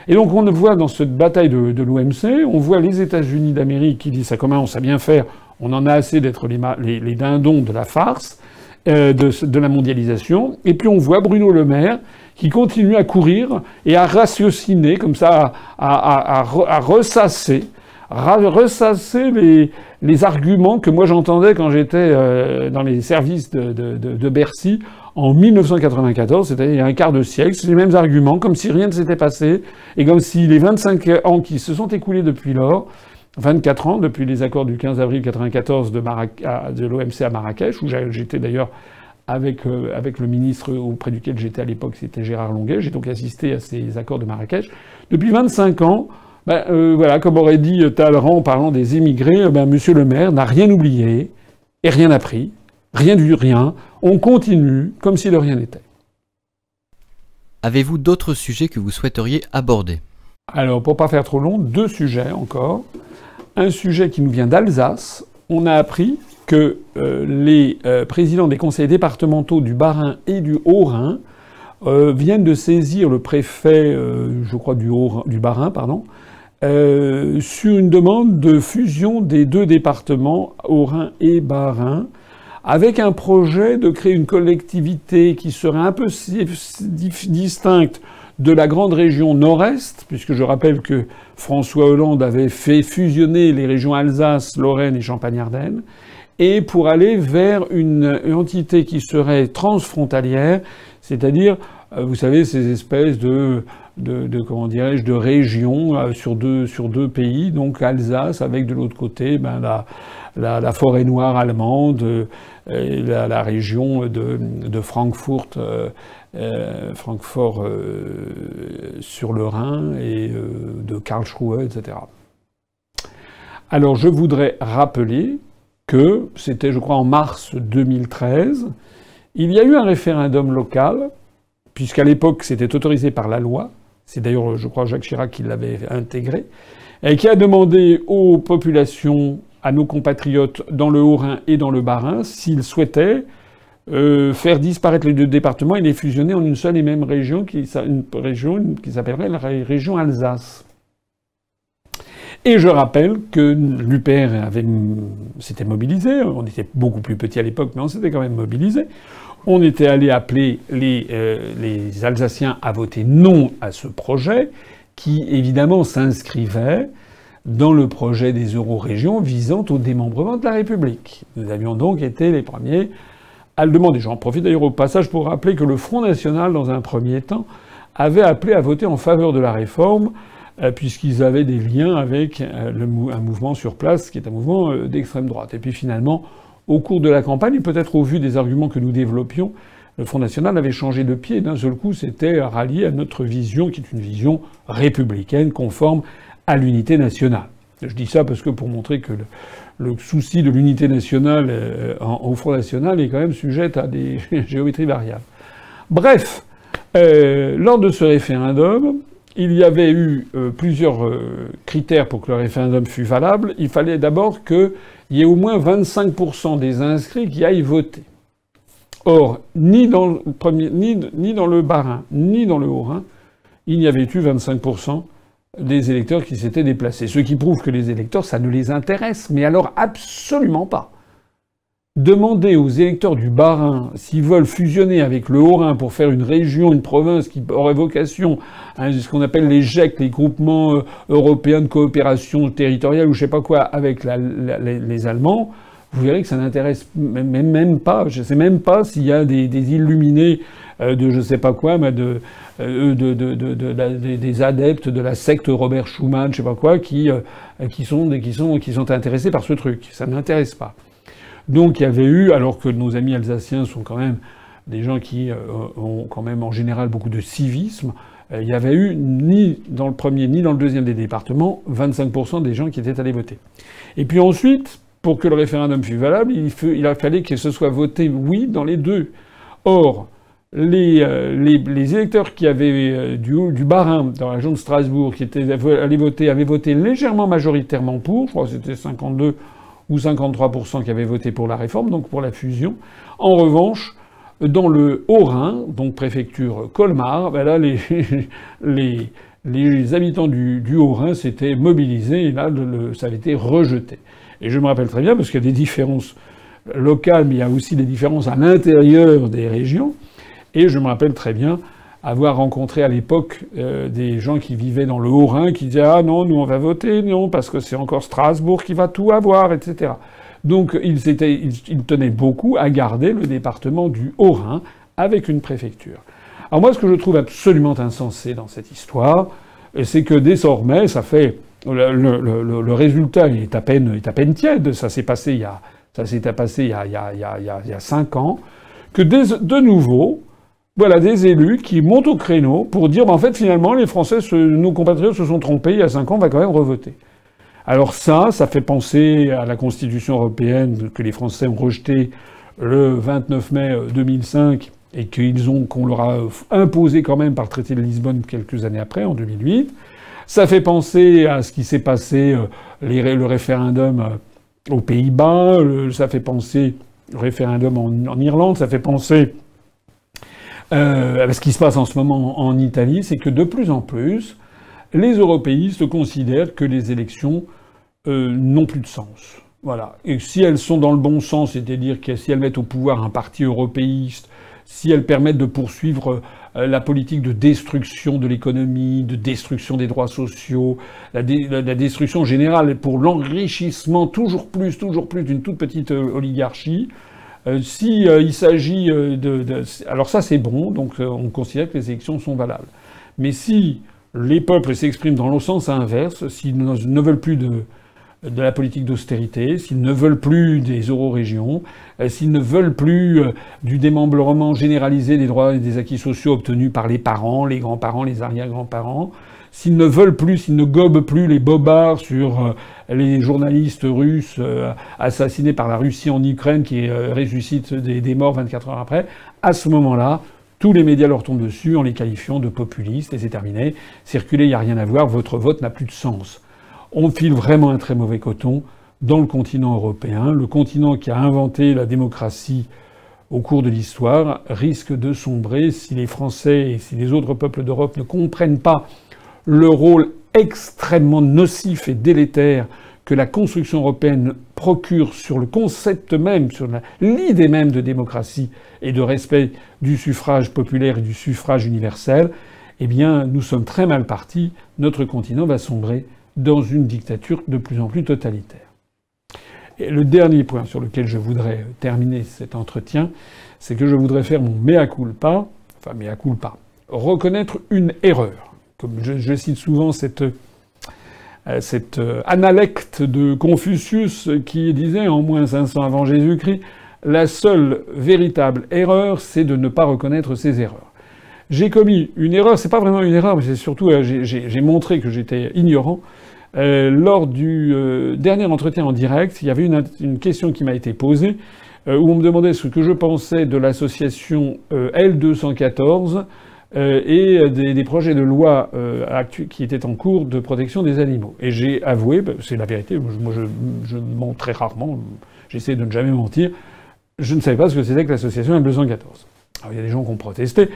Et donc on voit dans cette bataille de, l'OMC, on voit les États-Unis d'Amérique qui disent ça commence à bien faire, on en a assez d'être les, dindons de la farce, euh, de, la mondialisation. Et puis on voit Bruno Le Maire qui continue à courir et à ratiociner comme ça, à, ressasser ressasser les, les arguments que moi j'entendais quand j'étais euh, dans les services de, de, de, Bercy en 1994, c'est-à-dire il y a un quart de siècle, c'est les mêmes arguments, comme si rien ne s'était passé, et comme si les 25 ans qui se sont écoulés depuis lors, 24 ans depuis les accords du 15 avril 1994 de, de l'OMC à Marrakech, où j'étais d'ailleurs avec, euh, avec le ministre auprès duquel j'étais à l'époque, c'était Gérard Longuet, j'ai donc assisté à ces accords de Marrakech. Depuis 25 ans, ben, euh, voilà, comme aurait dit Talleyrand en parlant des émigrés, ben, Monsieur le maire n'a rien oublié et rien appris, rien du rien. On continue comme si de rien n'était. Avez-vous d'autres sujets que vous souhaiteriez aborder? Alors, pour pas faire trop long, deux sujets encore. Un sujet qui nous vient d'Alsace. On a appris que euh, les euh, présidents des conseils départementaux du Bas-Rhin et du Haut-Rhin viennent de saisir le préfet, je crois, du, Haut du Bas-Rhin, pardon, euh, sur une demande de fusion des deux départements, Haut-Rhin et Bas-Rhin, avec un projet de créer une collectivité qui serait un peu distincte de la grande région nord-est, puisque je rappelle que François Hollande avait fait fusionner les régions Alsace, Lorraine et Champagne-Ardenne, et pour aller vers une entité qui serait transfrontalière, c'est-à-dire, euh, vous savez, ces espèces de comment dirais-je de régions euh, sur deux sur deux pays, donc Alsace avec de l'autre côté ben, la, la, forêt noire allemande, euh, et la, région de, de Francfort, Francfort sur le Rhin et de Karlsruhe, etc. Alors je voudrais rappeler que c'était, je crois, en mars 2013, il y a eu un référendum local, puisqu'à l'époque c'était autorisé par la loi, c'est d'ailleurs, je crois, Jacques Chirac qui l'avait intégré, et qui a demandé aux populations, à nos compatriotes dans le Haut-Rhin et dans le Bas-Rhin, s'ils souhaitaient euh, faire disparaître les deux départements et les fusionner en une seule et même région, une région qui s'appellerait la région Alsace. Et je rappelle que l'UPR s'était mobilisé, on était beaucoup plus petit à l'époque, mais on s'était quand même mobilisé on était allé appeler euh, les, Alsaciens à voter non à ce projet, qui évidemment s'inscrivait dans le projet des euro-régions visant au démembrement de la République. Nous avions donc été les premiers à le demander. J'en profite d'ailleurs au passage pour rappeler que le Front National, dans un premier temps, avait appelé à voter en faveur de la réforme, puisqu'ils avaient des liens avec euh, un mouvement sur place, qui est un mouvement d'extrême droite. Et puis finalement, au cours de la campagne, et peut-être au vu des arguments que nous développions, le Front National avait changé de pied. D'un seul coup, c'était rallié à notre vision, qui est une vision républicaine, conforme à l'unité nationale. Je dis ça parce que pour montrer que le, souci de l'unité nationale euh, au Front National est quand même sujet à des géométries variables. Bref, euh, lors de ce référendum, il y avait eu euh, plusieurs critères pour que le référendum fût valable. Il fallait d'abord que il y ait au moins 25% des inscrits qui aillent voter. Or, ni dans le, ni dans le Bas-Rhin, ni dans le Haut-Rhin, il n'y avait eu 25% des électeurs qui s'étaient déplacés. Ce qui prouve que les électeurs, ça ne les intéresse, mais alors absolument pas. Demander aux électeurs du Bas-Rhin s'ils veulent fusionner avec le Haut-Rhin pour faire une région, une province qui aurait vocation à ce qu'on appelle les GEC, les groupements euh, européens de coopération territoriale ou je sais pas quoi, avec les, Allemands, vous verrez que ça n'intéresse même, pas. Je sais même pas s'il y a des, illuminés euh, de je sais pas quoi, mais de, euh, des adeptes de la secte Robert Schuman, je sais pas quoi, qui, qui, sont, qui, sont, qui sont intéressés par ce truc. Ça n'intéresse pas. Donc il y avait eu, alors que nos amis alsaciens sont quand même des gens qui euh, ont quand même en général beaucoup de civisme, il n'y avait eu ni dans le premier ni dans le deuxième des départements 25% des gens qui étaient allés voter. Et puis ensuite, pour que le référendum fût valable, il, a fallu que ce soit voté oui dans les deux. Or, les, les, électeurs qui avaient du, du Bas-Rhin, dans la région de Strasbourg, qui étaient allés voter, avaient voté légèrement majoritairement pour, je crois que c'était 52 ou 53% qui avaient voté pour la réforme, donc pour la fusion. En revanche, dans le Haut-Rhin, donc préfecture Colmar, ben là, les, les, les, habitants du, Haut-Rhin s'étaient mobilisés et là, ça avait été rejeté. Et je me rappelle très bien, parce qu'il y a des différences locales, mais il y a aussi des différences à l'intérieur des régions. Et je me rappelle très bien avoir rencontré à l'époque euh, des gens qui vivaient dans le Haut-Rhin qui disaient Ah non, nous on va voter, non, parce que c'est encore Strasbourg qui va tout avoir, etc. Donc ils, tenaient beaucoup à garder le département du Haut-Rhin avec une préfecture. Alors moi, ce que je trouve absolument insensé dans cette histoire, c'est que désormais, ça fait le, résultat est à peine est à peine tiède. Ça s'est passé il y a ça s'est passé il y a, il y a, il y a cinq ans que de nouveau voilà, des élus qui montent au créneau pour dire, bah, en fait, finalement, les Français, nos compatriotes se sont trompés il y a cinq ans, on va quand même revoter. Alors ça, ça fait penser à la Constitution européenne que les Français ont rejetée le 29 mai 2005 et qu'ils ont, qu'on leur a imposé quand même par le traité de Lisbonne quelques années après, en 2008. Ça fait penser à ce qui s'est passé, euh, le référendum euh, aux Pays-Bas, ça fait penser au référendum en Irlande, ça fait penser euh, ce qui se passe en ce moment en Italie, c'est que de plus en plus, les européistes considèrent que les élections euh, n'ont plus de sens. Voilà. Et si elles sont dans le bon sens, c'est-à-dire que si elles mettent au pouvoir un parti européiste, si elles permettent de poursuivre euh, la politique de destruction de l'économie, de destruction des droits sociaux, la, destruction générale pour l'enrichissement toujours plus, toujours plus d'une toute petite oligarchie, euh, si euh, il s'agit euh, de, alors ça c'est bon, donc on considère que les élections sont valables. Mais si les peuples s'expriment dans le sens inverse, s'ils ne veulent plus de, de la politique d'austérité, s'ils ne veulent plus des euro-régions, s'ils ne veulent plus du démembrement généralisé des droits et des acquis sociaux obtenus par les parents, les grands-parents, les arrière-grands-parents, s'ils ne veulent plus, s'ils ne gobent plus les bobards sur euh, les journalistes russes euh, assassinés par la Russie en Ukraine qui euh, ressuscitent des, morts 24 heures après, à ce moment-là, tous les médias leur tombent dessus en les qualifiant de populistes et c'est terminé. Circuler, il n'y a rien à voir, votre vote n'a plus de sens. On file vraiment un très mauvais coton dans le continent européen. Le continent qui a inventé la démocratie au cours de l'histoire risque de sombrer si les Français et si les autres peuples d'Europe ne comprennent pas le rôle extrêmement nocif et délétère que la construction européenne procure sur le concept même, sur l'idée même de démocratie et de respect du suffrage populaire et du suffrage universel, eh bien, nous sommes très mal partis. Notre continent va sombrer dans une dictature de plus en plus totalitaire. Et le dernier point sur lequel je voudrais terminer cet entretien, c'est que je voudrais faire mon mea culpa, enfin mea culpa, reconnaître une erreur comme je, cite souvent cette, euh, euh, analecte de Confucius qui disait en moins 500 avant Jésus-Christ, la seule véritable erreur, c'est de ne pas reconnaître ses erreurs. J'ai commis une erreur, c'est pas vraiment une erreur, mais c'est surtout, euh, j'ai montré que j'étais ignorant. lors du dernier entretien en direct, il y avait une, une question qui m'a été posée, où on me demandait ce que je pensais de l'association L214, euh, et euh, des, projets de loi euh, qui étaient en cours de protection des animaux. Et j'ai avoué, bah, c'est la vérité, moi je, mens très rarement, j'essaie de ne jamais mentir, je ne savais pas ce que c'était que l'association M214. Alors il y a des gens qui ont protesté.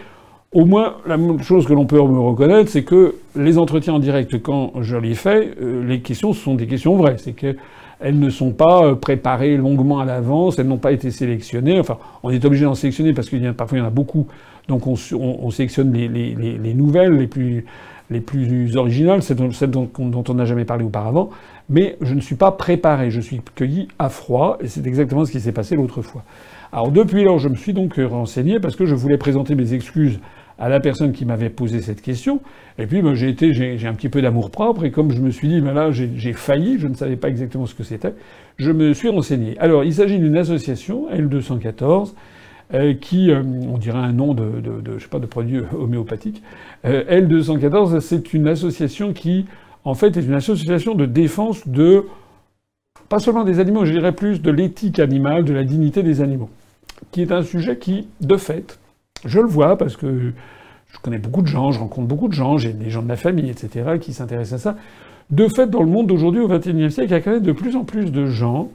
Au moins, la chose que l'on peut me reconnaître, c'est que les entretiens en direct, quand je les fais, les questions sont des questions vraies. C'est qu'elles ne sont pas préparées longuement à l'avance, elles n'ont pas été sélectionnées. Enfin, on est obligé d'en sélectionner parce qu'il y a parfois il y en a beaucoup donc on, sélectionne les, nouvelles les plus, les plus originales, celles dont, on n'a jamais parlé auparavant. Mais je ne suis pas préparé, je suis cueilli à froid, et c'est exactement ce qui s'est passé l'autre fois. Alors depuis lors, je me suis donc renseigné parce que je voulais présenter mes excuses à la personne qui m'avait posé cette question. Et puis ben, j'ai été, j'ai un petit peu d'amour propre, et comme je me suis dit, ben là j'ai failli, je ne savais pas exactement ce que c'était, je me suis renseigné. Alors il s'agit d'une association, L214, qui, on dirait un nom de, je sais pas, de produit homéopathique. L214, c'est une association qui, en fait, est une association de défense de, pas seulement des animaux, je dirais plus de l'éthique animale, de la dignité des animaux, qui est un sujet qui, de fait, je le vois parce que je connais beaucoup de gens, je rencontre beaucoup de gens, j'ai des gens de ma famille, etc., qui s'intéressent à ça. De fait, dans le monde d'aujourd'hui, au XXIe siècle, il y a quand même de plus en plus de gens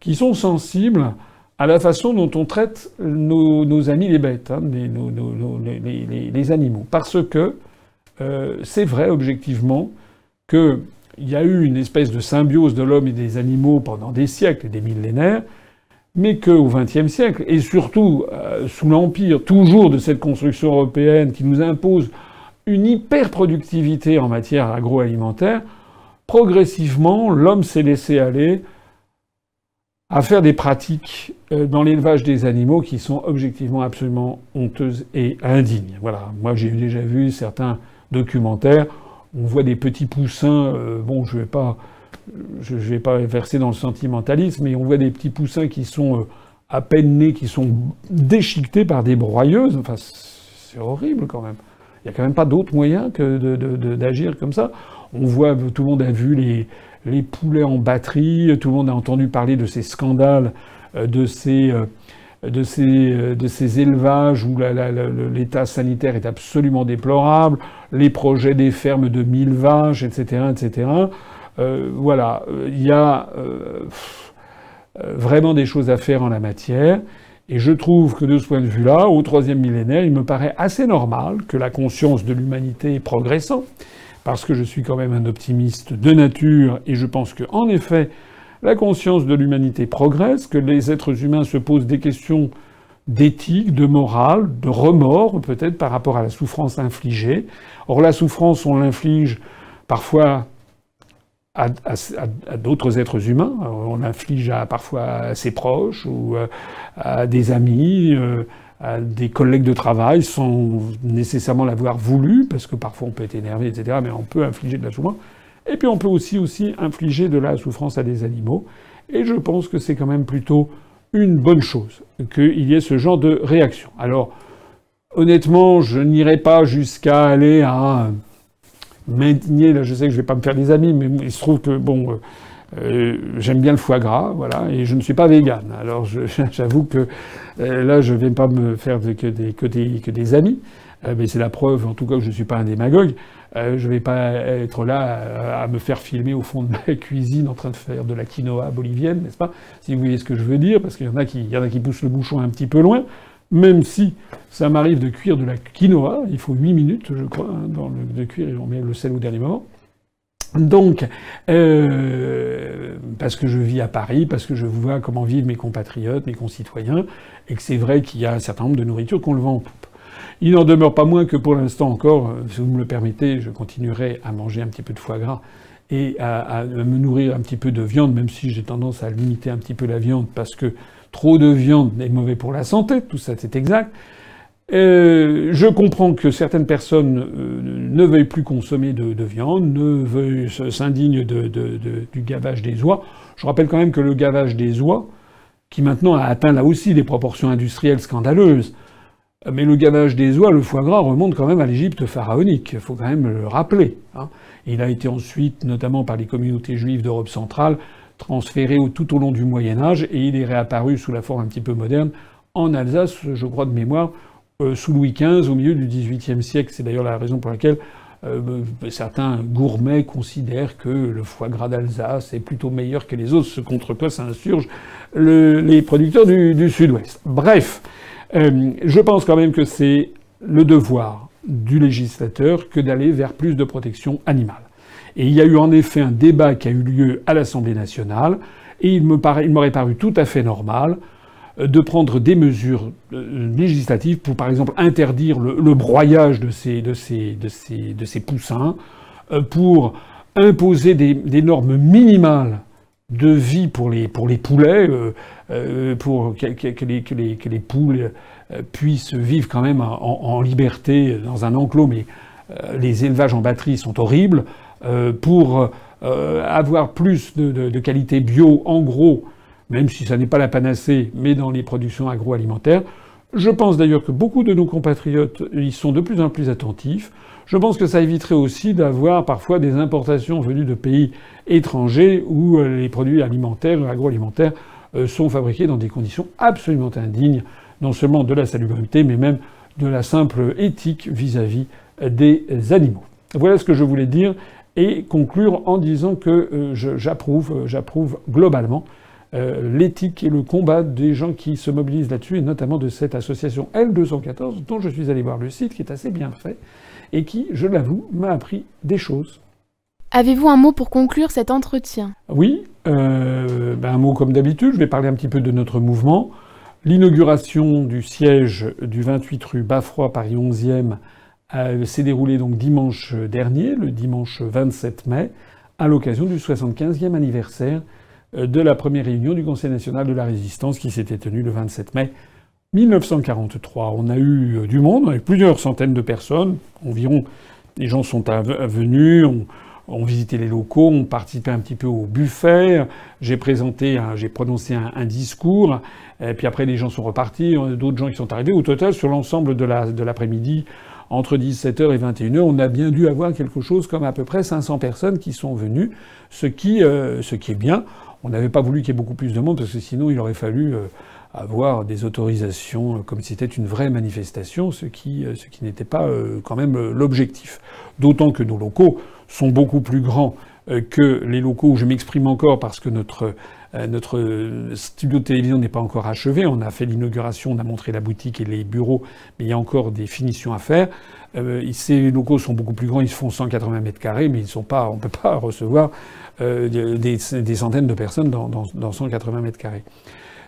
qui sont sensibles à la façon dont on traite nos, amis les bêtes, hein, les, animaux. Parce que euh, c'est vrai, objectivement, qu'il y a eu une espèce de symbiose de l'homme et des animaux pendant des siècles et des millénaires, mais qu'au XXe siècle, et surtout euh, sous l'empire toujours de cette construction européenne qui nous impose une hyper-productivité en matière agroalimentaire, progressivement, l'homme s'est laissé aller à faire des pratiques dans l'élevage des animaux qui sont objectivement absolument honteuses et indignes. Voilà, moi j'ai déjà vu certains documentaires, on voit des petits poussins, euh, bon je vais pas je ne vais pas verser dans le sentimentalisme, mais on voit des petits poussins qui sont euh, à peine nés, qui sont déchiquetés par des broyeuses. Enfin, c'est horrible quand même. Il n'y a quand même pas d'autre moyen que d'agir comme ça. On voit, tout le monde a vu les, les poulets en batterie, tout le monde a entendu parler de ces scandales, euh, de ces, euh, de ces, de ces élevages où l'état sanitaire est absolument déplorable, les projets des fermes de mille vaches, etc., etc. Euh, voilà, il y a euh, euh, vraiment des choses à faire en la matière. Et je trouve que de ce point de vue-là, au troisième millénaire, il me paraît assez normal que la conscience de l'humanité progressant, parce que je suis quand même un optimiste de nature, et je pense que, en effet, la conscience de l'humanité progresse, que les êtres humains se posent des questions d'éthique, de morale, de remords, peut-être par rapport à la souffrance infligée. Or, la souffrance, on l'inflige parfois à, d'autres êtres humains. On l'inflige parfois à ses proches ou euh, à des amis, euh, à des collègues de travail sans nécessairement l'avoir voulu, parce que parfois on peut être énervé, etc. Mais on peut infliger de la souffrance. Et puis on peut aussi, aussi infliger de la souffrance à des animaux. Et je pense que c'est quand même plutôt une bonne chose qu'il y ait ce genre de réaction. Alors, honnêtement, je n'irai pas jusqu'à aller à m'indigner, là je sais que je vais pas me faire des amis, mais il se trouve que bon, euh, euh, j'aime bien le foie gras, voilà, et je ne suis pas végane. Alors j'avoue que euh, là je vais pas me faire que des amis, mais c'est la preuve en tout cas que je ne suis pas un démagogue. Je vais pas être là à, me faire filmer au fond de ma cuisine en train de faire de la quinoa bolivienne, n'est-ce pas? Si vous voyez ce que je veux dire, parce qu'il y en a qui, y en a qui poussent le bouchon un petit peu loin même si ça m'arrive de cuire de la quinoa, il faut 8 minutes, je crois, hein, dans le, de cuire, et on met le sel au dernier moment. Donc, euh, parce que je vis à Paris, parce que je vois comment vivent mes compatriotes, mes concitoyens, et que c'est vrai qu'il y a un certain nombre de nourritures qu'on le vend. Il n'en demeure pas moins que pour l'instant encore, euh, si vous me le permettez, je continuerai à manger un petit peu de foie gras et à, me nourrir un petit peu de viande, même si j'ai tendance à limiter un petit peu la viande parce que trop de viande est mauvais pour la santé, tout ça c'est exact. Euh, je comprends que certaines personnes euh, ne veuillent plus consommer de, viande, ne veuillent s'indignent du gavage des oies. Je rappelle quand même que le gavage des oies, qui maintenant a atteint là aussi des proportions industrielles scandaleuses, mais le gavage des oies, le foie gras, remonte quand même à l'Égypte pharaonique. Il faut quand même le rappeler. Hein. Il a été ensuite, notamment par les communautés juives d'Europe centrale, transféré tout au long du Moyen Âge et il est réapparu sous la forme un petit peu moderne en Alsace, je crois de mémoire, euh, sous Louis XV, au milieu du XVIIIe siècle. C'est d'ailleurs la raison pour laquelle euh, certains gourmets considèrent que le foie gras d'Alsace est plutôt meilleur que les autres, ce contre quoi s'insurgent les producteurs du, Sud-Ouest. Bref, euh, je pense quand même que c'est le devoir du législateur que d'aller vers plus de protection animale. Et il y a eu en effet un débat qui a eu lieu à l'Assemblée nationale, et il m'aurait paru tout à fait normal euh, de prendre des mesures euh, législatives pour, par exemple, interdire le, broyage de ces, poussins, pour imposer des, normes minimales de vie pour les, poulets, pour que, les, poules puissent vivre quand même en, liberté dans un enclos, mais les élevages en batterie sont horribles. Euh, pour euh, avoir plus de, qualité bio, en gros, même si ça n'est pas la panacée, mais dans les productions agroalimentaires, Je pense d'ailleurs que beaucoup de nos compatriotes y sont de plus en plus attentifs. Je pense que ça éviterait aussi d'avoir parfois des importations venues de pays étrangers où euh, les produits alimentaires, agroalimentaires, euh, sont fabriqués dans des conditions absolument indignes, non seulement de la salubrité, mais même de la simple éthique vis-à-vis des animaux. Voilà ce que je voulais dire et conclure en disant que euh, j'approuve, j'approuve globalement l'éthique et le combat des gens qui se mobilisent là-dessus, et notamment de cette association L214, dont je suis allé voir le site, qui est assez bien fait, et qui, je l'avoue, m'a appris des choses. Avez-vous un mot pour conclure cet entretien? Oui, euh, ben un mot comme d'habitude, je vais parler un petit peu de notre mouvement. L'inauguration du siège du 28 rue Bafroy, Paris 11e, euh, s'est déroulée donc dimanche dernier, le dimanche 27 mai, à l'occasion du 75e anniversaire euh, de la première réunion du Conseil national de la résistance qui s'était tenue le 27 mai 1943. On a eu du monde, on a eu plusieurs centaines de personnes, environ. Les gens sont venus, on visité les locaux, on participé un petit peu au buffet. J'ai présenté, j'ai prononcé un, discours. Et puis après, les gens sont repartis. D'autres gens qui sont arrivés. Au total, sur l'ensemble de l'après-midi, entre 17h et 21h, on a bien dû avoir quelque chose comme à peu près 500 personnes qui sont venues, ce qui, euh, ce qui est bien. On n'avait pas voulu qu'il y ait beaucoup plus de monde parce que sinon il aurait fallu euh, avoir des autorisations euh, comme si c'était une vraie manifestation, ce qui, ce qui n'était pas quand même l'objectif. D'autant que nos locaux sont beaucoup plus grands euh, que les locaux où je m'exprime encore parce que notre, euh, notre studio de télévision n'est pas encore achevé. On a fait l'inauguration, on a montré la boutique et les bureaux, mais il y a encore des finitions à faire. Euh, ces locaux sont beaucoup plus grands, ils font 180 mètres carrés, mais ils sont pas, on ne peut pas recevoir des, des, centaines de personnes dans, dans, dans 180 mètres carrés.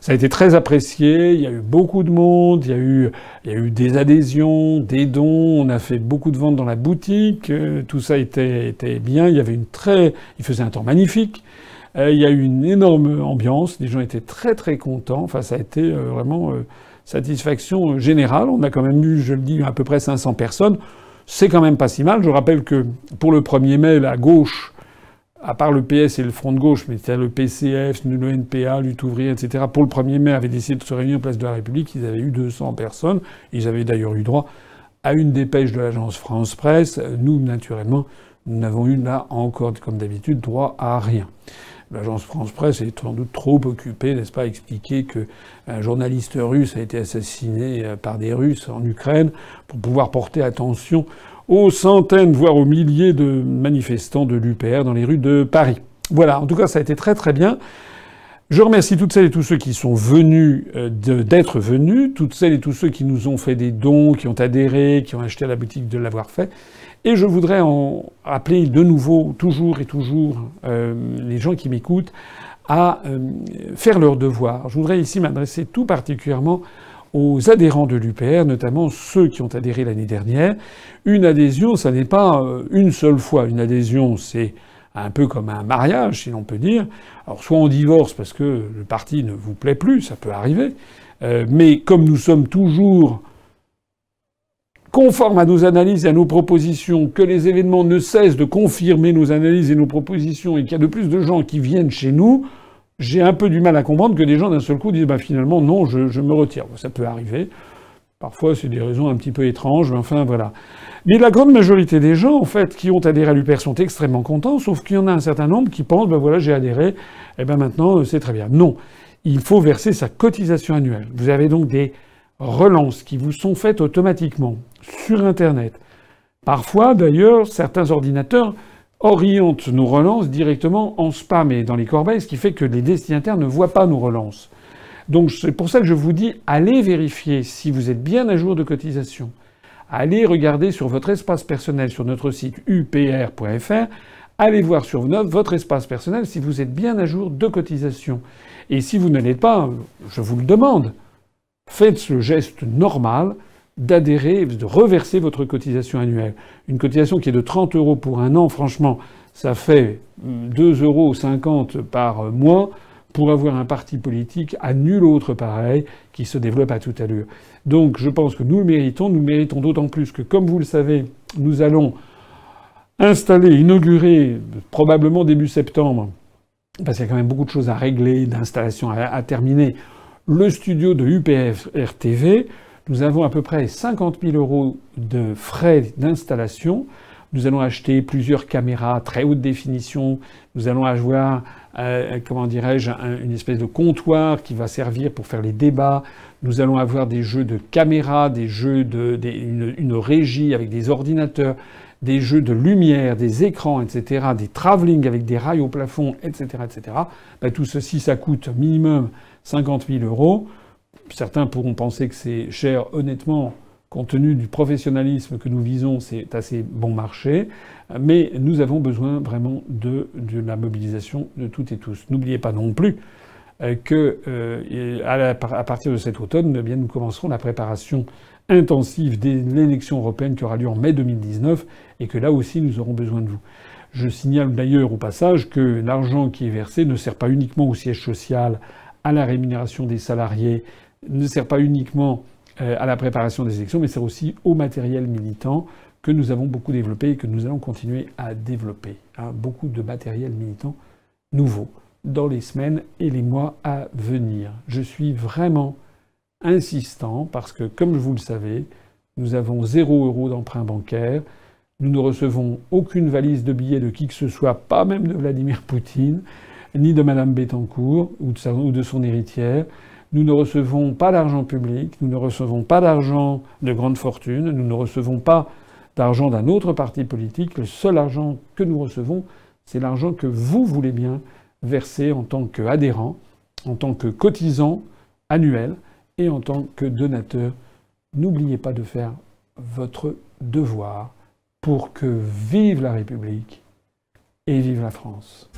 Ça a été très apprécié, il y a eu beaucoup de monde, il y a eu, il y a eu des adhésions, des dons, on a fait beaucoup de ventes dans la boutique, euh, tout ça était, était bien, il y avait une très... il faisait un temps magnifique, euh, il y a eu une énorme ambiance, les gens étaient très très contents, enfin ça a été euh, vraiment satisfaction générale, on a quand même eu, je le dis, à peu près 500 personnes, c'est quand même pas si mal, je rappelle que pour le 1er mai, la gauche à part le PS et le Front de gauche, mais c'était le PCF, le NPA, Lutte ouvrière, etc., pour le 1er mai, avaient décidé de se réunir en place de la République. Ils avaient eu 200 personnes. Ils avaient d'ailleurs eu droit à une dépêche de l'agence France Presse. Nous, naturellement, nous n'avons eu là encore, comme d'habitude, droit à rien. L'agence France Presse est sans doute trop occupée, n'est-ce pas, à expliquer qu'un journaliste russe a été assassiné euh, par des Russes en Ukraine pour pouvoir porter attention aux centaines, voire aux milliers de manifestants de l'UPR dans les rues de Paris. Voilà, en tout cas, ça a été très très bien. Je remercie toutes celles et tous ceux qui sont venus euh, d'être venus, toutes celles et tous ceux qui nous ont fait des dons, qui ont adhéré, qui ont acheté à la boutique de l'avoir fait. Et je voudrais en rappeler de nouveau, toujours et toujours, euh, les gens qui m'écoutent, à euh, faire leur devoir. Je voudrais ici m'adresser tout particulièrement aux adhérents de l'UPR, notamment ceux qui ont adhéré l'année dernière. Une adhésion, ça n'est pas euh, une seule fois. Une adhésion, c'est un peu comme un mariage, si l'on peut dire. Alors, soit on divorce parce que le parti ne vous plaît plus, ça peut arriver. Euh, mais comme nous sommes toujours conformes à nos analyses et à nos propositions, que les événements ne cessent de confirmer nos analyses et nos propositions, et qu'il y a de plus de gens qui viennent chez nous, j'ai un peu du mal à comprendre que des gens d'un seul coup disent bah, finalement non, je, je me retire. Ça peut arriver. Parfois, c'est des raisons un petit peu étranges, mais enfin voilà. Mais la grande majorité des gens, en fait, qui ont adhéré à l'UPR sont extrêmement contents, sauf qu'il y en a un certain nombre qui pensent ben voilà, j'ai adhéré, et eh ben maintenant euh, c'est très bien. Non, il faut verser sa cotisation annuelle. Vous avez donc des relances qui vous sont faites automatiquement sur Internet. Parfois, d'ailleurs, certains ordinateurs oriente nos relances directement en spam et dans les corbeilles, ce qui fait que les destinataires ne voient pas nos relances. Donc c'est pour ça que je vous dis, allez vérifier si vous êtes bien à jour de cotisation. Allez regarder sur votre espace personnel sur notre site upr.fr. Allez voir sur votre espace personnel si vous êtes bien à jour de cotisation. Et si vous ne l'êtes pas, je vous le demande, faites le geste normal d'adhérer, de reverser votre cotisation annuelle. Une cotisation qui est de 30 euros pour un an, franchement, ça fait 2,50 euros par mois pour avoir un parti politique à nul autre pareil qui se développe à toute allure. Donc je pense que nous le méritons, nous le méritons d'autant plus que, comme vous le savez, nous allons installer, inaugurer, probablement début septembre, parce qu'il y a quand même beaucoup de choses à régler, d'installations à, à terminer, le studio de UPF RTV Nous avons à peu près 50 000 euros de frais d'installation. Nous allons acheter plusieurs caméras très haute définition. Nous allons avoir, euh, comment dirais-je, une espèce de comptoir qui va servir pour faire les débats. Nous allons avoir des jeux de caméras, des jeux de, une, régie avec des ordinateurs, des jeux de lumière, des écrans, etc., des travelling avec des rails au plafond, etc., etc. Ben, tout ceci, ça coûte minimum 50 000 euros. Certains pourront penser que c'est cher. Honnêtement, compte tenu du professionnalisme que nous visons, c'est assez bon marché. Mais nous avons besoin vraiment de, la mobilisation de toutes et tous. N'oubliez pas non plus euh, que euh, à, partir de cet automne, eh bien, nous commencerons la préparation intensive de l'élection européenne qui aura lieu en mai 2019 et que là aussi nous aurons besoin de vous. Je signale d'ailleurs au passage que l'argent qui est versé ne sert pas uniquement au siège social, à la rémunération des salariés, ne sert pas uniquement euh, à la préparation des élections, mais sert aussi au matériel militant que nous avons beaucoup développé et que nous allons continuer à développer. Hein, beaucoup de matériel militant nouveau dans les semaines et les mois à venir. Je suis vraiment insistant parce que, comme vous le savez, nous avons zéro euro d'emprunt bancaire. Nous ne recevons aucune valise de billets de qui que ce soit, pas même de Vladimir Poutine, ni de Madame Bettencourt ou de, son héritière. Nous ne recevons pas d'argent public, nous ne recevons pas d'argent de grande fortune, nous ne recevons pas d'argent d'un autre parti politique. Le seul argent que nous recevons, c'est l'argent que vous voulez bien verser en tant qu'adhérent, en tant que cotisant annuel et en tant que donateur. N'oubliez pas de faire votre devoir pour que vive la République et vive la France.